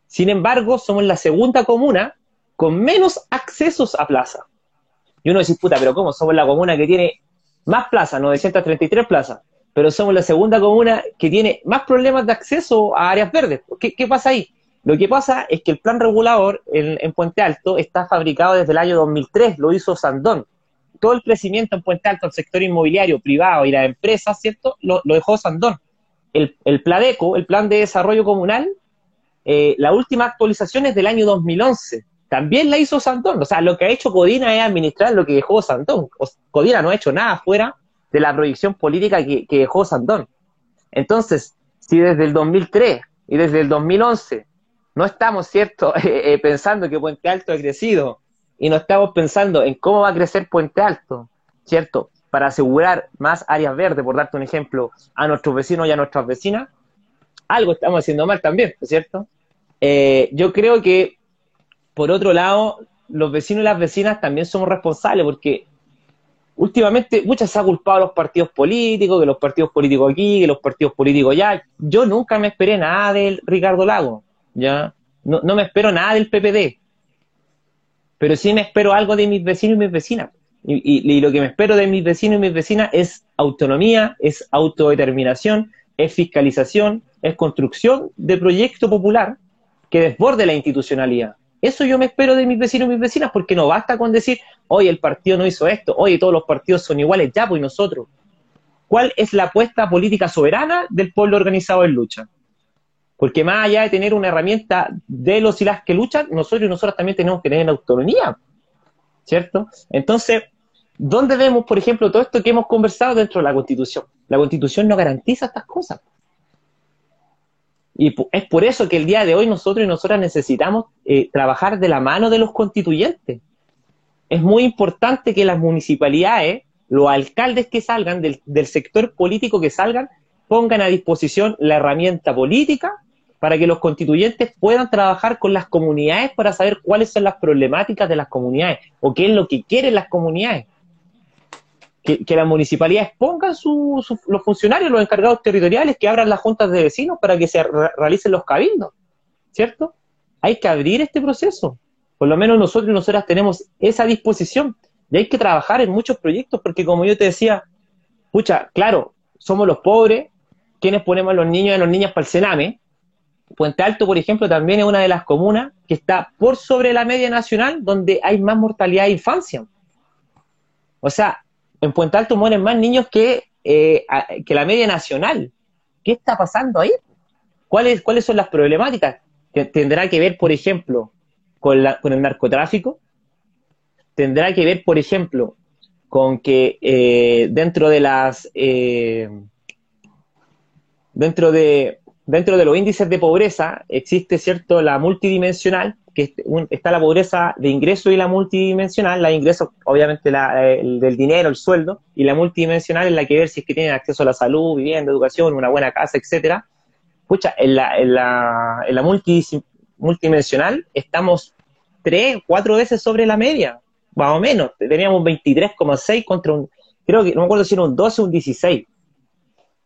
Sin embargo, somos la segunda comuna con menos accesos a plaza. Y uno dice, puta, pero ¿cómo? Somos la comuna que tiene más plazas, 933 plazas, pero somos la segunda comuna que tiene más problemas de acceso a áreas verdes. qué pasa ahí? Lo que pasa es que el plan regulador en, Puente Alto está fabricado desde el año 2003, lo hizo Sandón. Todo el crecimiento en Puente Alto, el sector inmobiliario privado y las empresas, ¿cierto? Lo, dejó Sandón. El, PLADECO, el Plan de Desarrollo Comunal, eh, la última actualización es del año 2011. También la hizo Sandón. O sea, lo que ha hecho Codina es administrar lo que dejó Sandón. Codina no ha hecho nada fuera de la proyección política que, que dejó Sandón. Entonces, si desde el 2003 y desde el 2011 no estamos, ¿cierto?, eh, eh, pensando que Puente Alto ha crecido y no estamos pensando en cómo va a crecer Puente Alto, ¿cierto?, para asegurar más áreas verdes, por darte un ejemplo, a nuestros vecinos y a nuestras vecinas, algo estamos haciendo mal también, ¿cierto? Eh, yo creo que, por otro lado, los vecinos y las vecinas también somos responsables porque últimamente muchas se ha culpado a los partidos políticos, que los partidos políticos aquí, que los partidos políticos allá. Yo nunca me esperé nada del Ricardo Lago. ¿Ya? No, no me espero nada del PPD, pero sí me espero algo de mis vecinos y mis vecinas. Y, y, lo que me espero de mis vecinos y mis vecinas es autonomía, es autodeterminación, es fiscalización, es construcción de proyecto popular que desborde la institucionalidad. Eso yo me espero de mis vecinos y mis vecinas, porque no basta con decir, hoy el partido no hizo esto, hoy todos los partidos son iguales, ya, pues nosotros. ¿Cuál es la apuesta política soberana del pueblo organizado en lucha? Porque más allá de tener una herramienta de los y las que luchan, nosotros y nosotras también tenemos que tener autonomía, ¿cierto? Entonces, ¿dónde vemos, por ejemplo, todo esto que hemos conversado dentro de la Constitución? La Constitución no garantiza estas cosas. Y es por eso que el día de hoy nosotros y nosotras necesitamos eh, trabajar de la mano de los constituyentes. Es muy importante que las municipalidades, los alcaldes que salgan, del, del sector político que salgan, pongan a disposición la herramienta política para que los constituyentes puedan trabajar con las comunidades para saber cuáles son las problemáticas de las comunidades o qué es lo que quieren las comunidades. Que, las municipalidades pongan los funcionarios, los encargados territoriales, que abran las juntas de vecinos para que se realicen los cabildos, ¿cierto? Hay que abrir este proceso. Por lo menos nosotros y nosotras tenemos esa disposición y hay que trabajar en muchos proyectos porque como yo te decía, pucha, claro, somos los pobres quienes ponemos a los niños y a las niñas para el cename, Puente Alto, por ejemplo, también es una de las comunas que está por sobre la media nacional donde hay más mortalidad de infancia. O sea, en Puente Alto mueren más niños que, eh, que la media nacional. ¿Qué está pasando ahí? ¿Cuáles, ¿Cuáles son las problemáticas? ¿Tendrá que ver, por ejemplo, con, la, con el narcotráfico? ¿Tendrá que ver, por ejemplo, con que eh, dentro de las... Eh, dentro de dentro de los índices de pobreza existe, ¿cierto?, la multidimensional, que está la pobreza de ingreso y la multidimensional. La de ingreso, obviamente, la, el del dinero, el sueldo, y la multidimensional es la que ver si es que tienen acceso a la salud, vivienda, educación, una buena casa, etcétera. Escucha, en la, en la, en la multidimensional estamos tres, cuatro veces sobre la media, más o menos. Teníamos 23,6 contra un, creo que, no me acuerdo si era un 12 o un 16.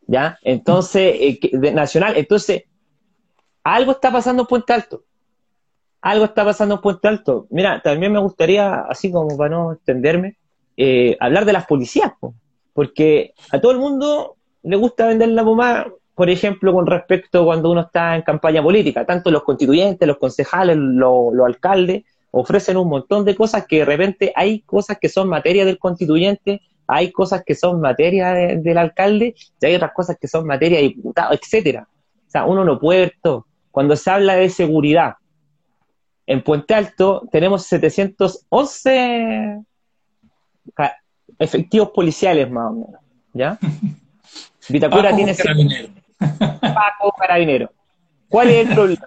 ¿Ya? Entonces, eh, nacional, entonces, algo está pasando en Puente Alto. Algo está pasando en Puente Alto. Mira, también me gustaría, así como para no extenderme, eh, hablar de las policías, porque a todo el mundo le gusta vender la pomada, por ejemplo, con respecto cuando uno está en campaña política. Tanto los constituyentes, los concejales, los alcaldes, ofrecen un montón de cosas que de repente hay cosas que son materia del constituyente, hay cosas que son materia del alcalde y hay otras cosas que son materia de diputado, etcétera. O sea, uno no puede ver todo. Cuando se habla de seguridad, en Puente Alto tenemos 711 efectivos policiales más o menos, ¿ya? Vitacura tiene carabinero. Paco carabinero. ¿Cuál es el problema?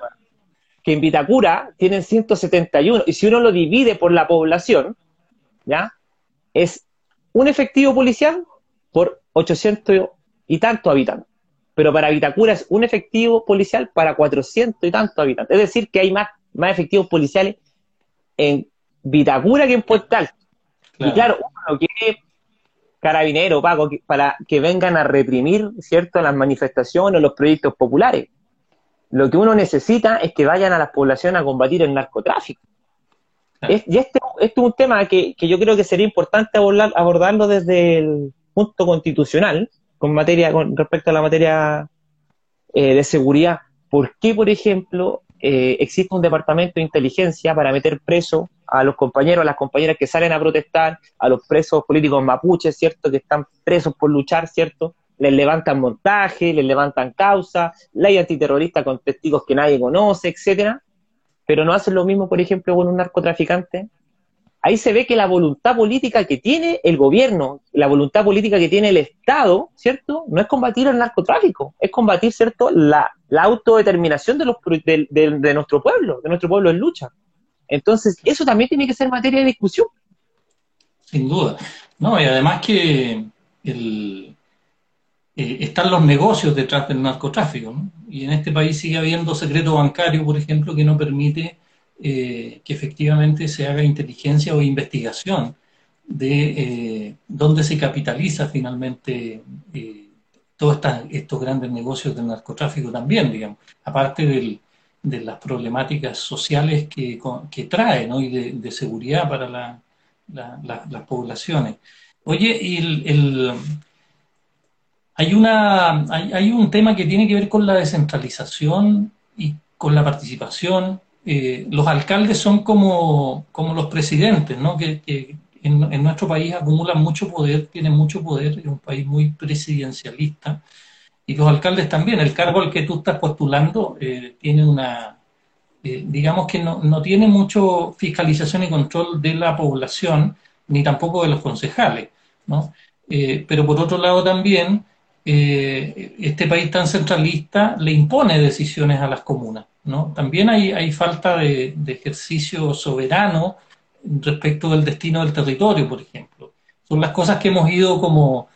Que en Vitacura tienen 171 y si uno lo divide por la población, ¿ya? Es un efectivo policial por 800 y tantos habitantes. Pero para Vitacura es un efectivo policial para 400 y tantos habitantes. Es decir, que hay más, más efectivos policiales en Vitacura que en Puerto Alto. Y claro, uno quiere carabinero, Paco, para que vengan a reprimir, ¿cierto?, las manifestaciones o los proyectos populares. Lo que uno necesita es que vayan a las poblaciones a combatir el narcotráfico y este, este, es un tema que, yo creo que sería importante abordarlo desde el punto constitucional, con materia, con respecto a la materia eh, de seguridad. ¿Por qué, por ejemplo, eh, existe un departamento de inteligencia para meter preso a los compañeros, a las compañeras que salen a protestar, a los presos políticos mapuches, ¿cierto? Que están presos por luchar, ¿cierto? Les levantan montaje, les levantan causa, ley antiterrorista con testigos que nadie conoce, etcétera pero no hacen lo mismo, por ejemplo, con un narcotraficante. Ahí se ve que la voluntad política que tiene el gobierno, la voluntad política que tiene el Estado, ¿cierto? No es combatir el narcotráfico, es combatir, ¿cierto?, la, autodeterminación de, los, de, nuestro pueblo, de nuestro pueblo en lucha. Entonces, eso también tiene que ser materia de discusión. Sin duda. No, y además que el, eh, están los negocios detrás del narcotráfico. Y en este país sigue habiendo secreto bancario, por ejemplo, que no permite eh, que efectivamente se haga inteligencia o investigación de eh, dónde se capitaliza finalmente todos estos grandes negocios del narcotráfico también, digamos, aparte de las problemáticas sociales que, trae ¿no? y de, seguridad para las poblaciones. Oye, y el hay, una, hay, un tema que tiene que ver con la descentralización y con la participación. Eh, los alcaldes son como, como los presidentes, ¿no? que, en, nuestro país acumulan mucho poder, tienen mucho poder, es un país muy presidencialista, y los alcaldes también. El cargo al que tú estás postulando eh, tiene una, eh, digamos que no, no, tiene mucho fiscalización y control de la población, ni tampoco de los concejales, ¿no? pero por otro lado también eh, este país tan centralista le impone decisiones a las comunas. ¿no? También hay, falta de, ejercicio soberano respecto del destino del territorio, por ejemplo. Son las cosas que hemos ido como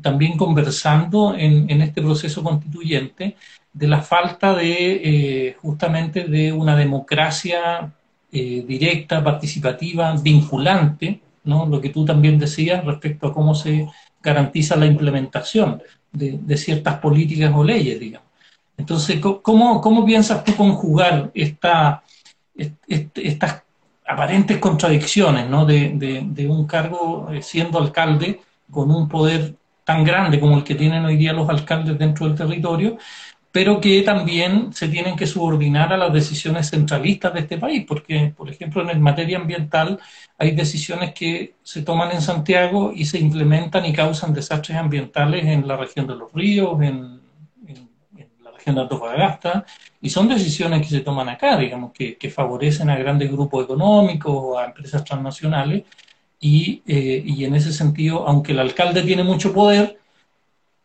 también conversando en, este proceso constituyente de la falta de eh, justamente de una democracia eh, directa, participativa, vinculante, ¿no? lo que tú también decías respecto a cómo se garantiza la implementación de, ciertas políticas o leyes, digamos. Entonces, ¿cómo, cómo piensas tú conjugar esta, estas aparentes contradicciones ¿no? de, de, un cargo eh, siendo alcalde con un poder tan grande como el que tienen hoy día los alcaldes dentro del territorio, pero que también se tienen que subordinar a las decisiones centralistas de este país, porque, por ejemplo, en materia ambiental hay decisiones que se toman en Santiago y se implementan y causan desastres ambientales en la región de los ríos, en, la región de Antofagasta, y son decisiones que se toman acá, digamos, que, favorecen a grandes grupos económicos, a empresas transnacionales, eh, y en ese sentido, aunque el alcalde tiene mucho poder,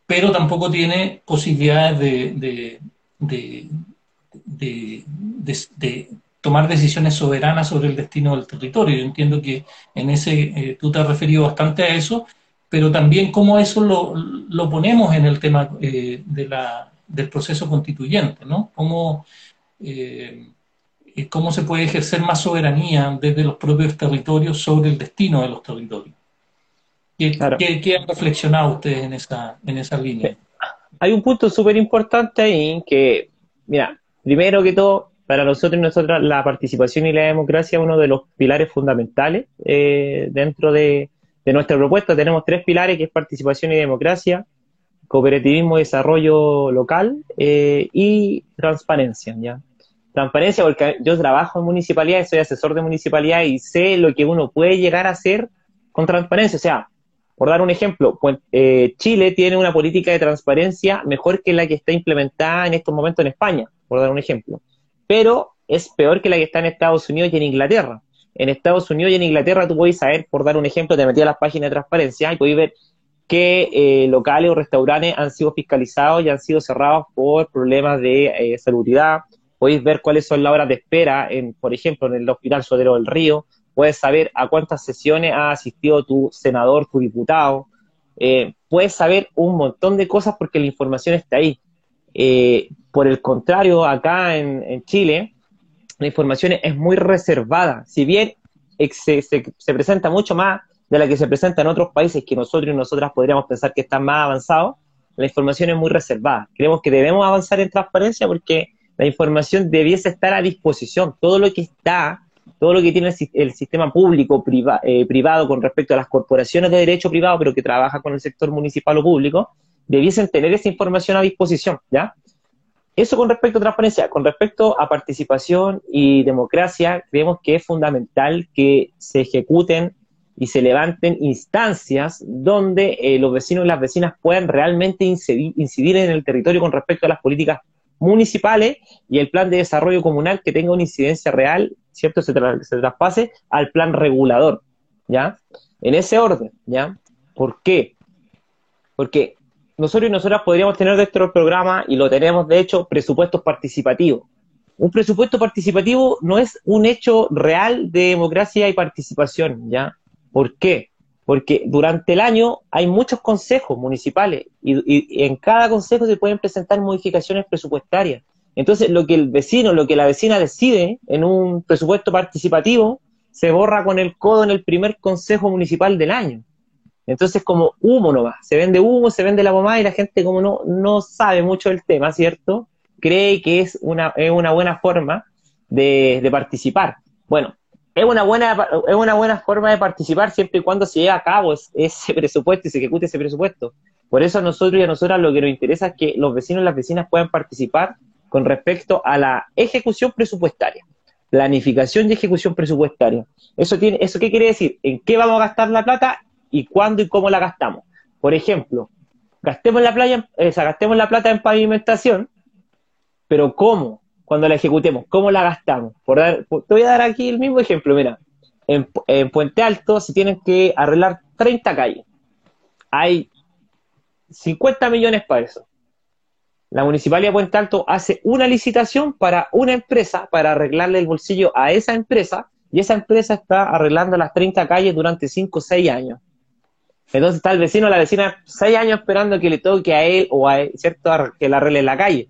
pero tampoco tiene posibilidades de, tomar decisiones soberanas sobre el destino del territorio. Yo entiendo que en ese, eh, tú te has referido bastante a eso, pero también cómo eso lo, ponemos en el tema eh, del proceso constituyente, ¿no? Cómo, eh, cómo se puede ejercer más soberanía desde los propios territorios sobre el destino de los territorios. ¿Qué, ¿qué, han reflexionado ustedes en esa, en esa línea? Hay un punto súper importante ahí que, mira, primero que todo, para nosotros y nosotras la participación y la democracia es uno de los pilares fundamentales eh, dentro de, nuestra propuesta. Tenemos tres pilares que es participación y democracia, cooperativismo y desarrollo local eh, y transparencia. ¿ya? Transparencia porque yo trabajo en municipalidad, soy asesor de municipalidad y sé lo que uno puede llegar a hacer con transparencia. O sea, por dar un ejemplo, eh, Chile tiene una política de transparencia mejor que la que está implementada en estos momentos en España, por dar un ejemplo pero es peor que la que está en Estados Unidos y en Inglaterra. En Estados Unidos y en Inglaterra tú podéis saber, por dar un ejemplo, te metí a las páginas de transparencia y podéis ver qué eh, locales o restaurantes han sido fiscalizados y han sido cerrados por problemas de eh, salubridad. Podéis ver cuáles son las horas de espera, en, por ejemplo, en el Hospital Sodero del Río. Puedes saber a cuántas sesiones ha asistido tu senador, tu diputado. Eh, puedes saber un montón de cosas porque la información está ahí. Eh, por el contrario, acá en, Chile, la información es muy reservada. Si bien se, presenta mucho más de la que se presenta en otros países que nosotros y nosotras podríamos pensar que están más avanzados, la información es muy reservada. Creemos que debemos avanzar en transparencia porque la información debiese estar a disposición. Todo lo que está, todo lo que tiene el, sistema público eh, privado con respecto a las corporaciones de derecho privado, pero que trabaja con el sector municipal o público, debiesen tener esa información a disposición, ¿ya? Eso con respecto a transparencia. Con respecto a participación y democracia, creemos que es fundamental que se ejecuten y se levanten instancias donde eh, los vecinos y las vecinas puedan realmente incidir, en el territorio con respecto a las políticas municipales y el plan de desarrollo comunal que tenga una incidencia real, ¿cierto? Se, se traspase al plan regulador, ¿ya? En ese orden, ¿ya? ¿Por qué? Porque nosotros y nosotras podríamos tener dentro del programa, y lo tenemos de hecho, presupuestos participativos. Un presupuesto participativo no es un hecho real de democracia y participación, ¿ya? ¿Por qué? Porque durante el año hay muchos consejos municipales y, en cada consejo se pueden presentar modificaciones presupuestarias. Entonces, lo que el vecino, lo que la vecina decide en un presupuesto participativo, se borra con el codo en el primer consejo municipal del año. Entonces, como humo nomás, se vende humo, se vende la pomada y la gente, como no, no sabe mucho del tema, ¿cierto? Cree que es una, es una buena forma de, participar. Bueno, es una, buena, es una buena forma de participar siempre y cuando se lleve a cabo ese presupuesto y se ejecute ese presupuesto. Por eso a nosotros y a nosotras lo que nos interesa es que los vecinos y las vecinas puedan participar con respecto a la ejecución presupuestaria, planificación y ejecución presupuestaria. ¿Eso, tiene, ¿Eso qué quiere decir? ¿En qué vamos a gastar la plata? y cuándo y cómo la gastamos. Por ejemplo, gastemos la, playa, gastemos la plata en pavimentación, pero ¿cómo? Cuando la ejecutemos, ¿cómo la gastamos? Por dar, te voy a dar aquí el mismo ejemplo, mira. En, en Puente Alto se tienen que arreglar 30 calles. Hay 50 millones para eso. La Municipalidad de Puente Alto hace una licitación para una empresa para arreglarle el bolsillo a esa empresa y esa empresa está arreglando las 30 calles durante 5 o 6 años. Entonces está el vecino o la vecina seis años esperando que le toque a él o a él, ¿cierto?, que la arregle la calle.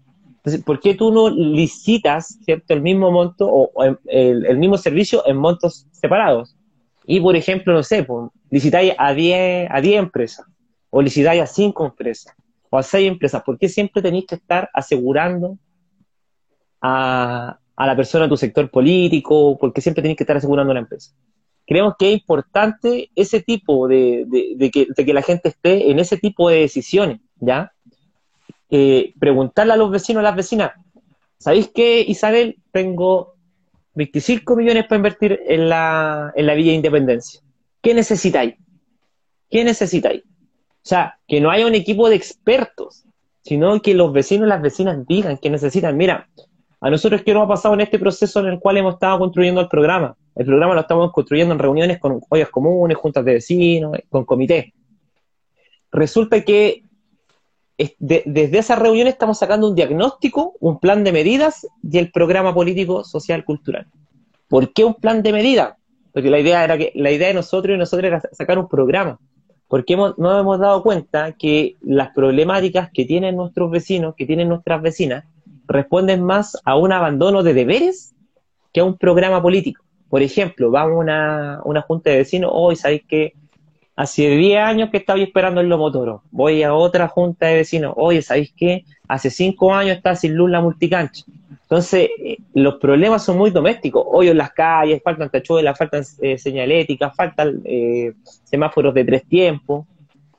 ¿Por qué tú no licitas, ¿cierto?, el mismo monto o, el, mismo servicio en montos separados? Y, por ejemplo, no sé, pues, licitáis a 10 a empresas o licitáis a 5 empresas o a 6 empresas. ¿Por qué siempre tenéis que estar asegurando a, la persona de tu sector político? ¿Por qué siempre tenéis que estar asegurando a la empresa? creemos que es importante ese tipo de, de, que, la gente esté en ese tipo de decisiones, ¿ya? Eh, preguntarle a los vecinos, a las vecinas, ¿sabéis qué, Isabel? Tengo 25 millones para invertir en la, en la Villa Independencia. ¿Qué necesitáis? ¿Qué necesitáis? O sea, que no haya un equipo de expertos, sino que los vecinos y las vecinas digan que necesitan. Mira, a nosotros, ¿qué nos ha pasado en este proceso en el cual hemos estado construyendo el programa? El programa lo estamos construyendo en reuniones con ollas comunes, juntas de vecinos, con comités. Resulta que desde esa reunión estamos sacando un diagnóstico, un plan de medidas y el programa político, social, cultural. ¿Por qué un plan de medidas? Porque la idea era que la idea de nosotros y nosotros era sacar un programa. Porque hemos, nos hemos dado cuenta que las problemáticas que tienen nuestros vecinos, que tienen nuestras vecinas, responden más a un abandono de deberes que a un programa político. Por ejemplo, vamos a una, una junta de vecinos, hoy sabéis que hace 10 años que estaba esperando el Lomotoro. Voy a otra junta de vecinos. Oye, ¿sabéis qué? Hace 5 años está sin luz la multicancha. Entonces, eh, los problemas son muy domésticos. Hoy en las calles, faltan tachuelas, faltan eh, señaléticas, faltan eh, semáforos de tres tiempos.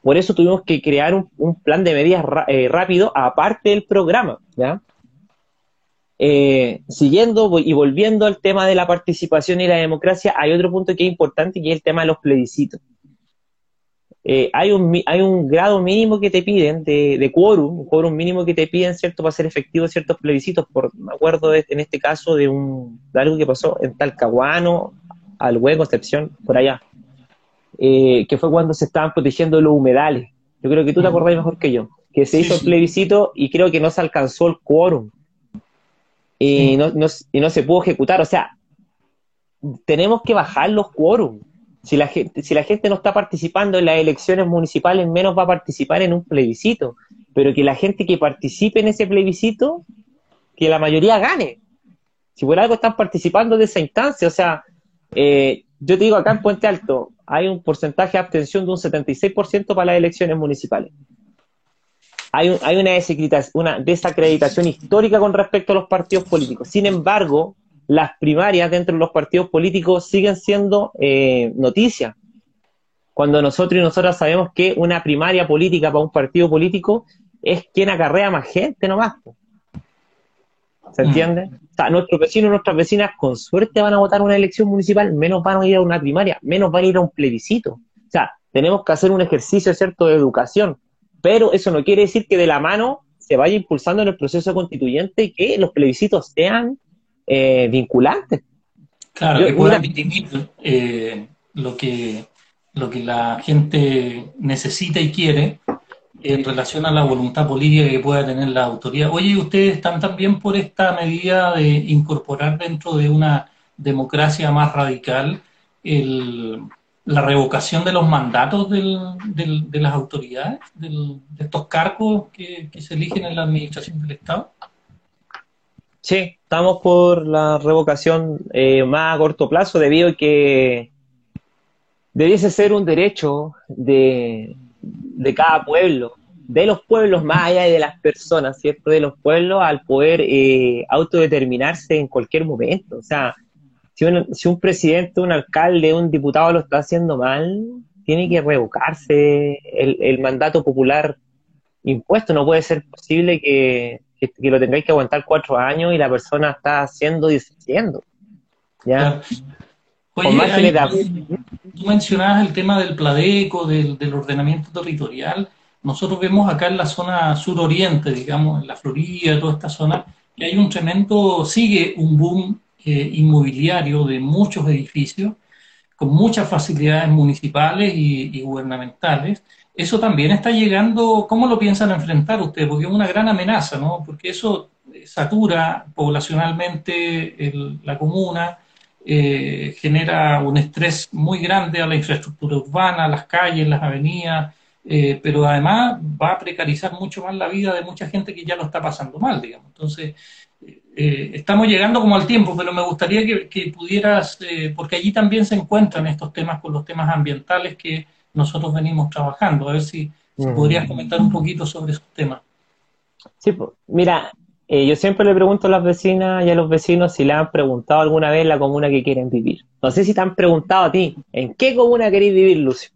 Por eso tuvimos que crear un, plan de medidas rápido, aparte del programa. ¿ya? siguiendo y volviendo al tema de la participación y la democracia, hay otro punto que es importante y es el tema de los plebiscitos. Eh, hay, un, hay un grado mínimo que te piden de, de quórum, un quórum mínimo que te piden, ¿cierto?, para ser efectivos ciertos plebiscitos. Por, me acuerdo en este caso de, un, algo que pasó en Talcahuano, al hueco, Concepción, por allá, eh, que fue cuando se estaban protegiendo los humedales. Yo creo que tú te acordás mejor que yo, que se hizo el plebiscito y creo que no se alcanzó el quórum. Y, no, no, y no se pudo ejecutar. O sea, tenemos que bajar los quórums si la, gente, si la gente no está participando en las elecciones municipales, menos va a participar en un plebiscito. Pero que la gente que participe en ese plebiscito, que la mayoría gane. Si por algo están participando de esa instancia, o sea, eh, yo te digo, acá en Puente Alto hay un porcentaje de abstención de un 76% para las elecciones municipales. Hay, hay una, una desacreditación histórica con respecto a los partidos políticos. Sin embargo, las primarias dentro de los partidos políticos siguen siendo eh, noticias. Cuando nosotros y nosotras sabemos que una primaria política para un partido político es quien acarrea más gente nomás. ¿Se mm. entiende? O sea, nuestros vecinos y nuestras vecinas con suerte van a votar una elección municipal, menos van a ir a una primaria, menos van a ir a un plebiscito. O sea, tenemos que hacer un ejercicio, ¿cierto?, de educación. Pero eso no quiere decir que de la mano se vaya impulsando en el proceso constituyente y que los plebiscitos sean eh, vinculante. Claro, que pueda eh, lo, que, lo que la gente necesita y quiere en relación a la voluntad política que pueda tener la autoridad. Oye, ¿ustedes están también por esta medida de incorporar dentro de una democracia más radical la revocación de los mandatos de las autoridades, de estos cargos que se eligen en la administración del Estado? Sí, estamos por la revocación eh, más a corto plazo debido a que debiese ser un derecho de, cada pueblo, de los pueblos más allá de las personas, ¿cierto? De los pueblos al poder eh, autodeterminarse en cualquier momento. O sea, si un, si un presidente, un alcalde, un diputado lo está haciendo mal, tiene que revocarse el, el mandato popular impuesto. No puede ser posible que que, lo tengáis que aguantar cuatro años y la persona está haciendo y deshaciendo. ¿Ya? Oye, tú mencionabas el tema del pladeco, del, ordenamiento territorial. Nosotros vemos acá en la zona suroriente, digamos, en la Florida, toda esta zona, que hay un tremendo, sigue un boom eh, inmobiliario de muchos edificios, con muchas facilidades municipales y gubernamentales, eso también está llegando, ¿cómo lo piensan enfrentar ustedes? Porque es una gran amenaza, ¿no? Porque eso satura poblacionalmente la comuna, eh, genera un estrés muy grande a la infraestructura urbana, las calles, las avenidas, eh, pero además va a precarizar mucho más la vida de mucha gente que ya lo está pasando mal, digamos. Entonces, eh, estamos llegando como al tiempo, pero me gustaría que pudieras, porque allí también se encuentran estos temas con los temas ambientales que nosotros venimos trabajando. A ver si, mm. podrías comentar un poquito sobre esos temas. Sí, pues, mira, eh, yo siempre le pregunto a las vecinas y a los vecinos si le han preguntado alguna vez la comuna que quieren vivir. No sé si te han preguntado a ti, ¿en qué comuna queréis vivir, Lucio?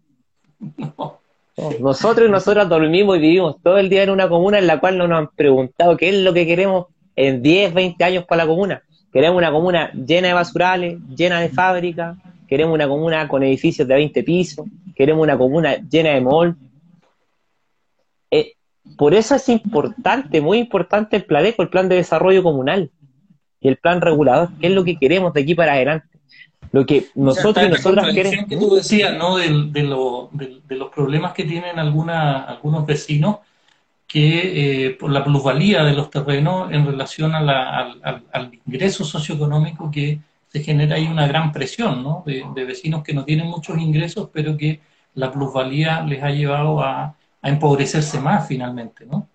Nosotros y nosotras dormimos y vivimos todo el día en una comuna en la cual no nos han preguntado qué es lo que queremos en 10, 20 años para la comuna. Queremos una comuna llena de basurales, llena de fábricas, queremos una comuna con edificios de 20 pisos, queremos una comuna llena de mall. Eh, por eso es importante, muy importante el PLADECO, el Plan de Desarrollo Comunal y el Plan Regulador, que es lo que queremos de aquí para adelante. Lo que nosotros y nosotras queremos. que tú decías, ¿no? De, los problemas que tienen alguna, algunos vecinos que por la plusvalía de los terrenos en relación al, al, ingreso socioeconómico que se genera ahí una gran presión ¿no? de, vecinos que no tienen muchos ingresos, pero que la plusvalía les ha llevado a, empobrecerse más finalmente, ¿no?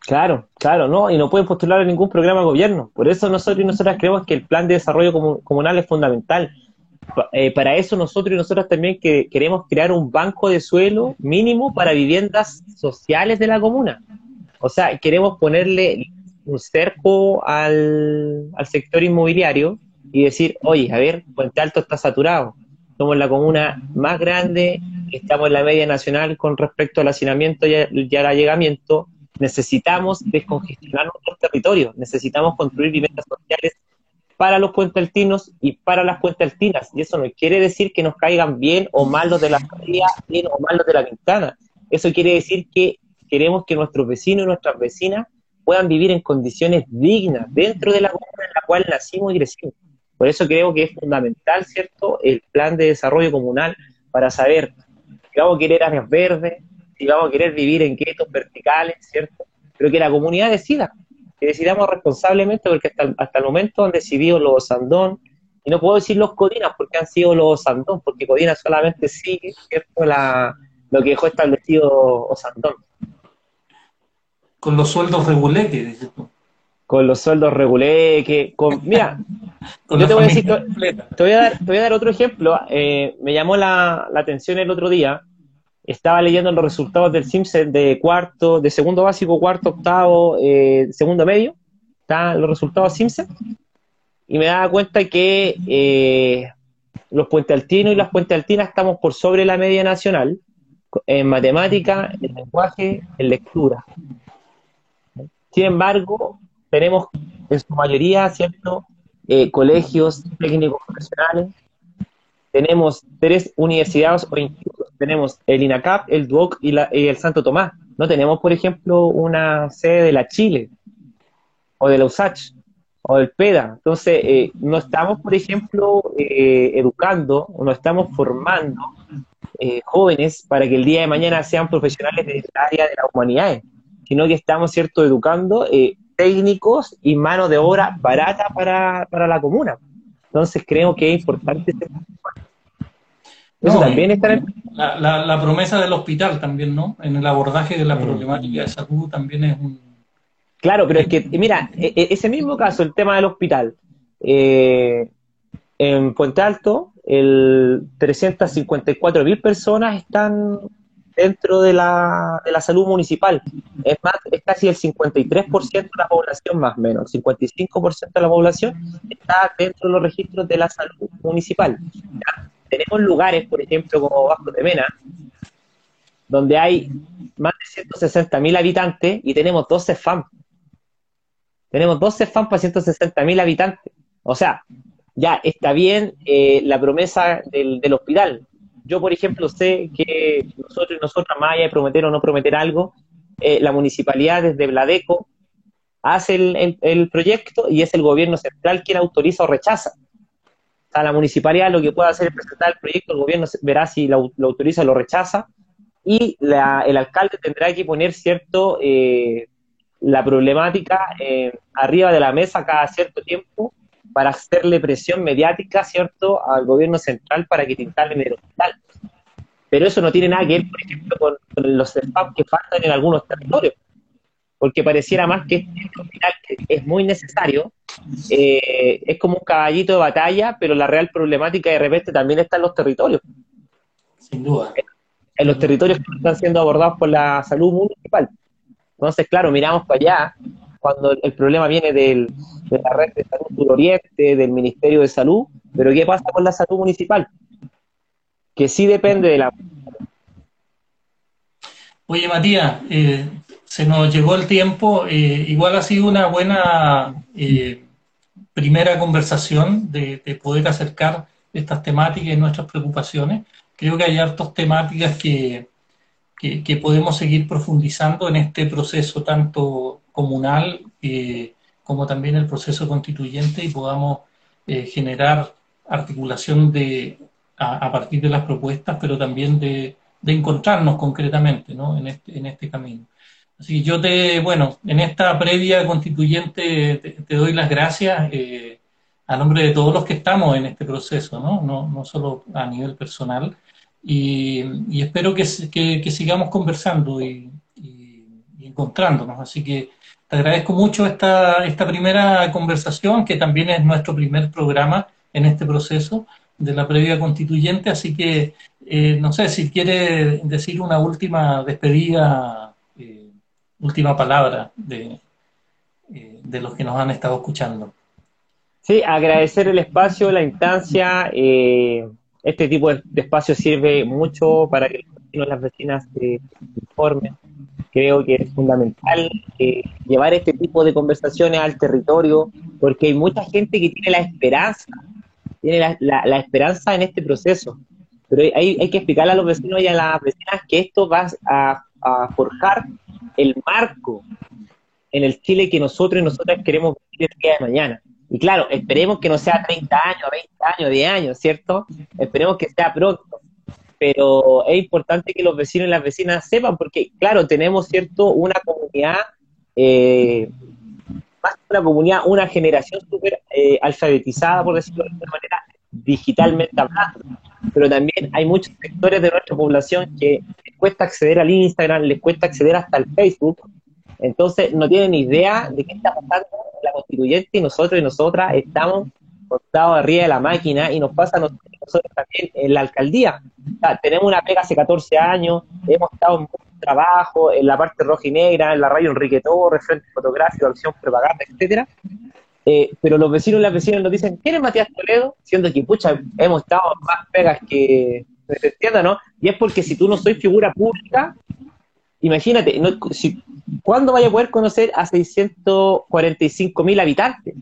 Claro, claro, ¿no? Y no pueden postular a ningún programa de gobierno. Por eso nosotros y nosotras creemos que el plan de desarrollo comunal es fundamental. Eh, para eso nosotros y nosotras también que queremos crear un banco de suelo mínimo para viviendas sociales de la comuna. O sea, queremos ponerle un cerco al, al sector inmobiliario y decir, oye, a ver, Puente Alto está saturado. Somos la comuna más grande, estamos en la media nacional con respecto al hacinamiento y al allegamiento necesitamos descongestionar nuestros territorios, necesitamos construir viviendas sociales para los puentealtinos y para las puentealtinas. Y eso no quiere decir que nos caigan bien o mal los de la familia, bien o mal los de la ventana. Eso quiere decir que queremos que nuestros vecinos y nuestras vecinas puedan vivir en condiciones dignas dentro de la comunidad en la cual nacimos y crecimos. Por eso creo que es fundamental, ¿cierto?, el plan de desarrollo comunal para saber si vamos a querer áreas verdes, si vamos a querer vivir en guetos verticales, ¿cierto? Pero que la comunidad decida, que decidamos responsablemente, porque hasta, el momento han decidido los Sandón, y no puedo decir los Codinas porque han sido los Sandón, porque Codina solamente sigue, ¿cierto? La, lo que dejó establecido Osandón. Con los sueldos reguleques, dices tú. Con los sueldos reguleques, con, mira, yo te voy, a decir, te, voy a dar, te voy a dar otro ejemplo. Eh, me llamó la, la atención el otro día estaba leyendo los resultados del Simpson de cuarto, de segundo básico, cuarto, octavo, eh, segundo medio, están los resultados Simpson, y me daba cuenta que eh, los puentealtinos y las puentealtinas estamos por sobre la media nacional en matemática, en lenguaje, en lectura. Sin embargo, tenemos en su mayoría, ¿cierto?, eh, colegios técnicos profesionales, tenemos tres universidades o institutos. Tenemos el INACAP, el DUOC y, el Santo Tomás. No tenemos, por ejemplo, una sede de la Chile o de la USACH o del PEDA. Entonces, eh, no estamos, por ejemplo, eh, educando o no estamos formando eh, jóvenes para que el día de mañana sean profesionales del área de las humanidades, sino que estamos, ¿cierto?, educando técnicos y mano de obra barata para, para la comuna. Entonces, creo que es importante también está la, promesa del hospital también, ¿no? En el abordaje de la mm. problemática de salud también es un... Claro, pero es que, mira, e, e, ese mismo caso, el tema del hospital, eh, en Puente Alto, el 354 mil personas están dentro de la, de la salud municipal. Es más, es casi el 53% de la población más o menos, el 55% de la población está dentro de los registros de la salud municipal tenemos lugares, por ejemplo, como Vasco de Mena, donde hay más de 160.000 habitantes y tenemos 12 FAM. Tenemos 12 FAM para 160.000 habitantes. O sea, ya está bien eh, la promesa del, hospital. Yo, por ejemplo, sé que nosotros y nosotras, más de prometer o no prometer algo, eh, la municipalidad desde Bladeco hace el proyecto y es el gobierno central quien autoriza o rechaza. A la municipalidad lo que puede hacer es presentar el proyecto, el gobierno verá si lo, autoriza o lo rechaza, y el alcalde tendrá que poner cierto eh, la problemática eh, arriba de la mesa cada cierto tiempo para hacerle presión mediática, ¿cierto?, al gobierno central para que te instalen el hospital. Pero eso no tiene nada que ver, por ejemplo, con, los spam que faltan en algunos territorios porque pareciera más que este hospital que es muy necesario, eh, es como un caballito de batalla, pero la real problemática de repente también está en los territorios. Sin duda. En los territorios que están siendo abordados por la salud municipal. Entonces, claro, miramos para allá, cuando el problema viene del, de la red de salud del Oriente, del Ministerio de Salud, pero ¿qué pasa con la salud municipal? Que sí depende de la... Oye, Matías, eh, se nos llegó el tiempo. Eh, igual ha sido una buena eh, primera conversación de, poder acercar estas temáticas y nuestras preocupaciones. Creo que hay hartas temáticas que, que, podemos seguir profundizando en este proceso tanto comunal eh, como también el proceso constituyente y podamos generar articulación de, a, partir de las propuestas, pero también de, encontrarnos concretamente ¿no? en, este, en este camino. Así que yo te, bueno, en esta previa constituyente te, doy las gracias eh, a nombre de todos los que estamos en este proceso, ¿no? No, no solo a nivel personal. Y, espero que, que, sigamos conversando y, encontrándonos. Así que agradezco mucho esta, esta primera conversación, que también es nuestro primer programa en este proceso de la previa constituyente. Así que, eh, no sé, si quiere decir una última despedida última palabra de, eh, de los que nos han estado escuchando. Sí, agradecer el espacio, la instancia. Eh, este tipo de, espacio sirve mucho para que los las vecinas se informen. Creo que es fundamental eh, llevar este tipo de conversaciones al territorio, porque hay mucha gente que tiene la esperanza, tiene la, esperanza en este proceso. Pero hay, hay, que explicarle a los vecinos y a las vecinas que esto va a, a forjar el marco en el Chile que nosotros y nosotras queremos vivir el día de mañana. Y claro, esperemos que no sea 30 años, 20 años, 10 años, ¿cierto? Esperemos que sea pronto. Pero es importante que los vecinos y las vecinas sepan, porque claro, tenemos, ¿cierto?, una comunidad, eh, más que una comunidad, una generación súper eh, alfabetizada, por decirlo de alguna manera, digitalmente hablando. Pero también hay muchos sectores de nuestra población que les cuesta acceder al Instagram, les cuesta acceder hasta al Facebook. Entonces no tienen idea de qué está pasando la constituyente y nosotros y nosotras estamos contados arriba de la máquina y nos pasa a nosotros, también en la alcaldía. tenemos una pega hace 14 años, hemos estado en mucho trabajo, en la parte roja y negra, en la radio Enrique Torres, Frente Fotográfico, Acción Propaganda, etcétera, eh, pero los vecinos y las vecinas nos dicen, ¿quién es Matías Toledo? Siendo que, pucha, hemos estado más pegas que se entienda, ¿no? Y es porque si tú no soy figura pública, imagínate, no, si, ¿cuándo vaya a poder conocer a 645 mil habitantes?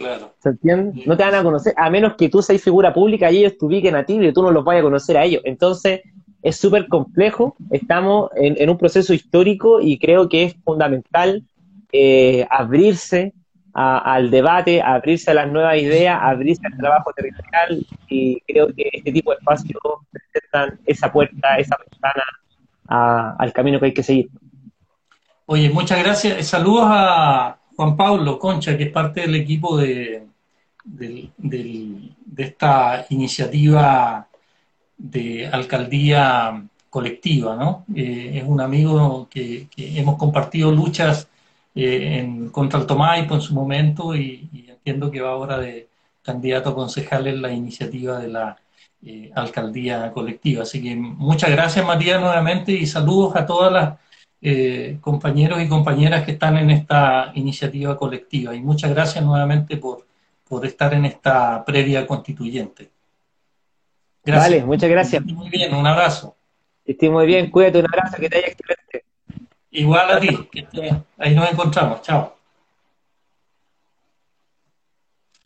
Claro. ¿Se entiende? No te van a conocer, a menos que tú seas figura pública y ellos te ubiquen a ti y tú no los vayas a conocer a ellos. Entonces, es súper complejo, estamos en, un proceso histórico y creo que es fundamental eh, abrirse al debate, abrirse a las nuevas ideas, abrirse al trabajo territorial y creo que este tipo de espacios presentan esa puerta, esa ventana al camino que hay que seguir. Oye, muchas gracias. Saludos a Juan Pablo Concha, que es parte del equipo de, de, esta iniciativa de alcaldía colectiva, ¿no? Eh, es un amigo que hemos compartido luchas eh, en, contra el Tomaipo en su momento y, entiendo que va ahora de candidato a concejal en la iniciativa de la eh, alcaldía colectiva. Así que muchas gracias Matías nuevamente y saludos a todas las eh, compañeros y compañeras que están en esta iniciativa colectiva y muchas gracias nuevamente por, por estar en esta previa constituyente. Gracias. Vale, muchas gracias. muy bien, un abrazo. Que muy bien, cuídate, un abrazo, que te haya excelente. Igual a ti, que ahí nos encontramos. Chao.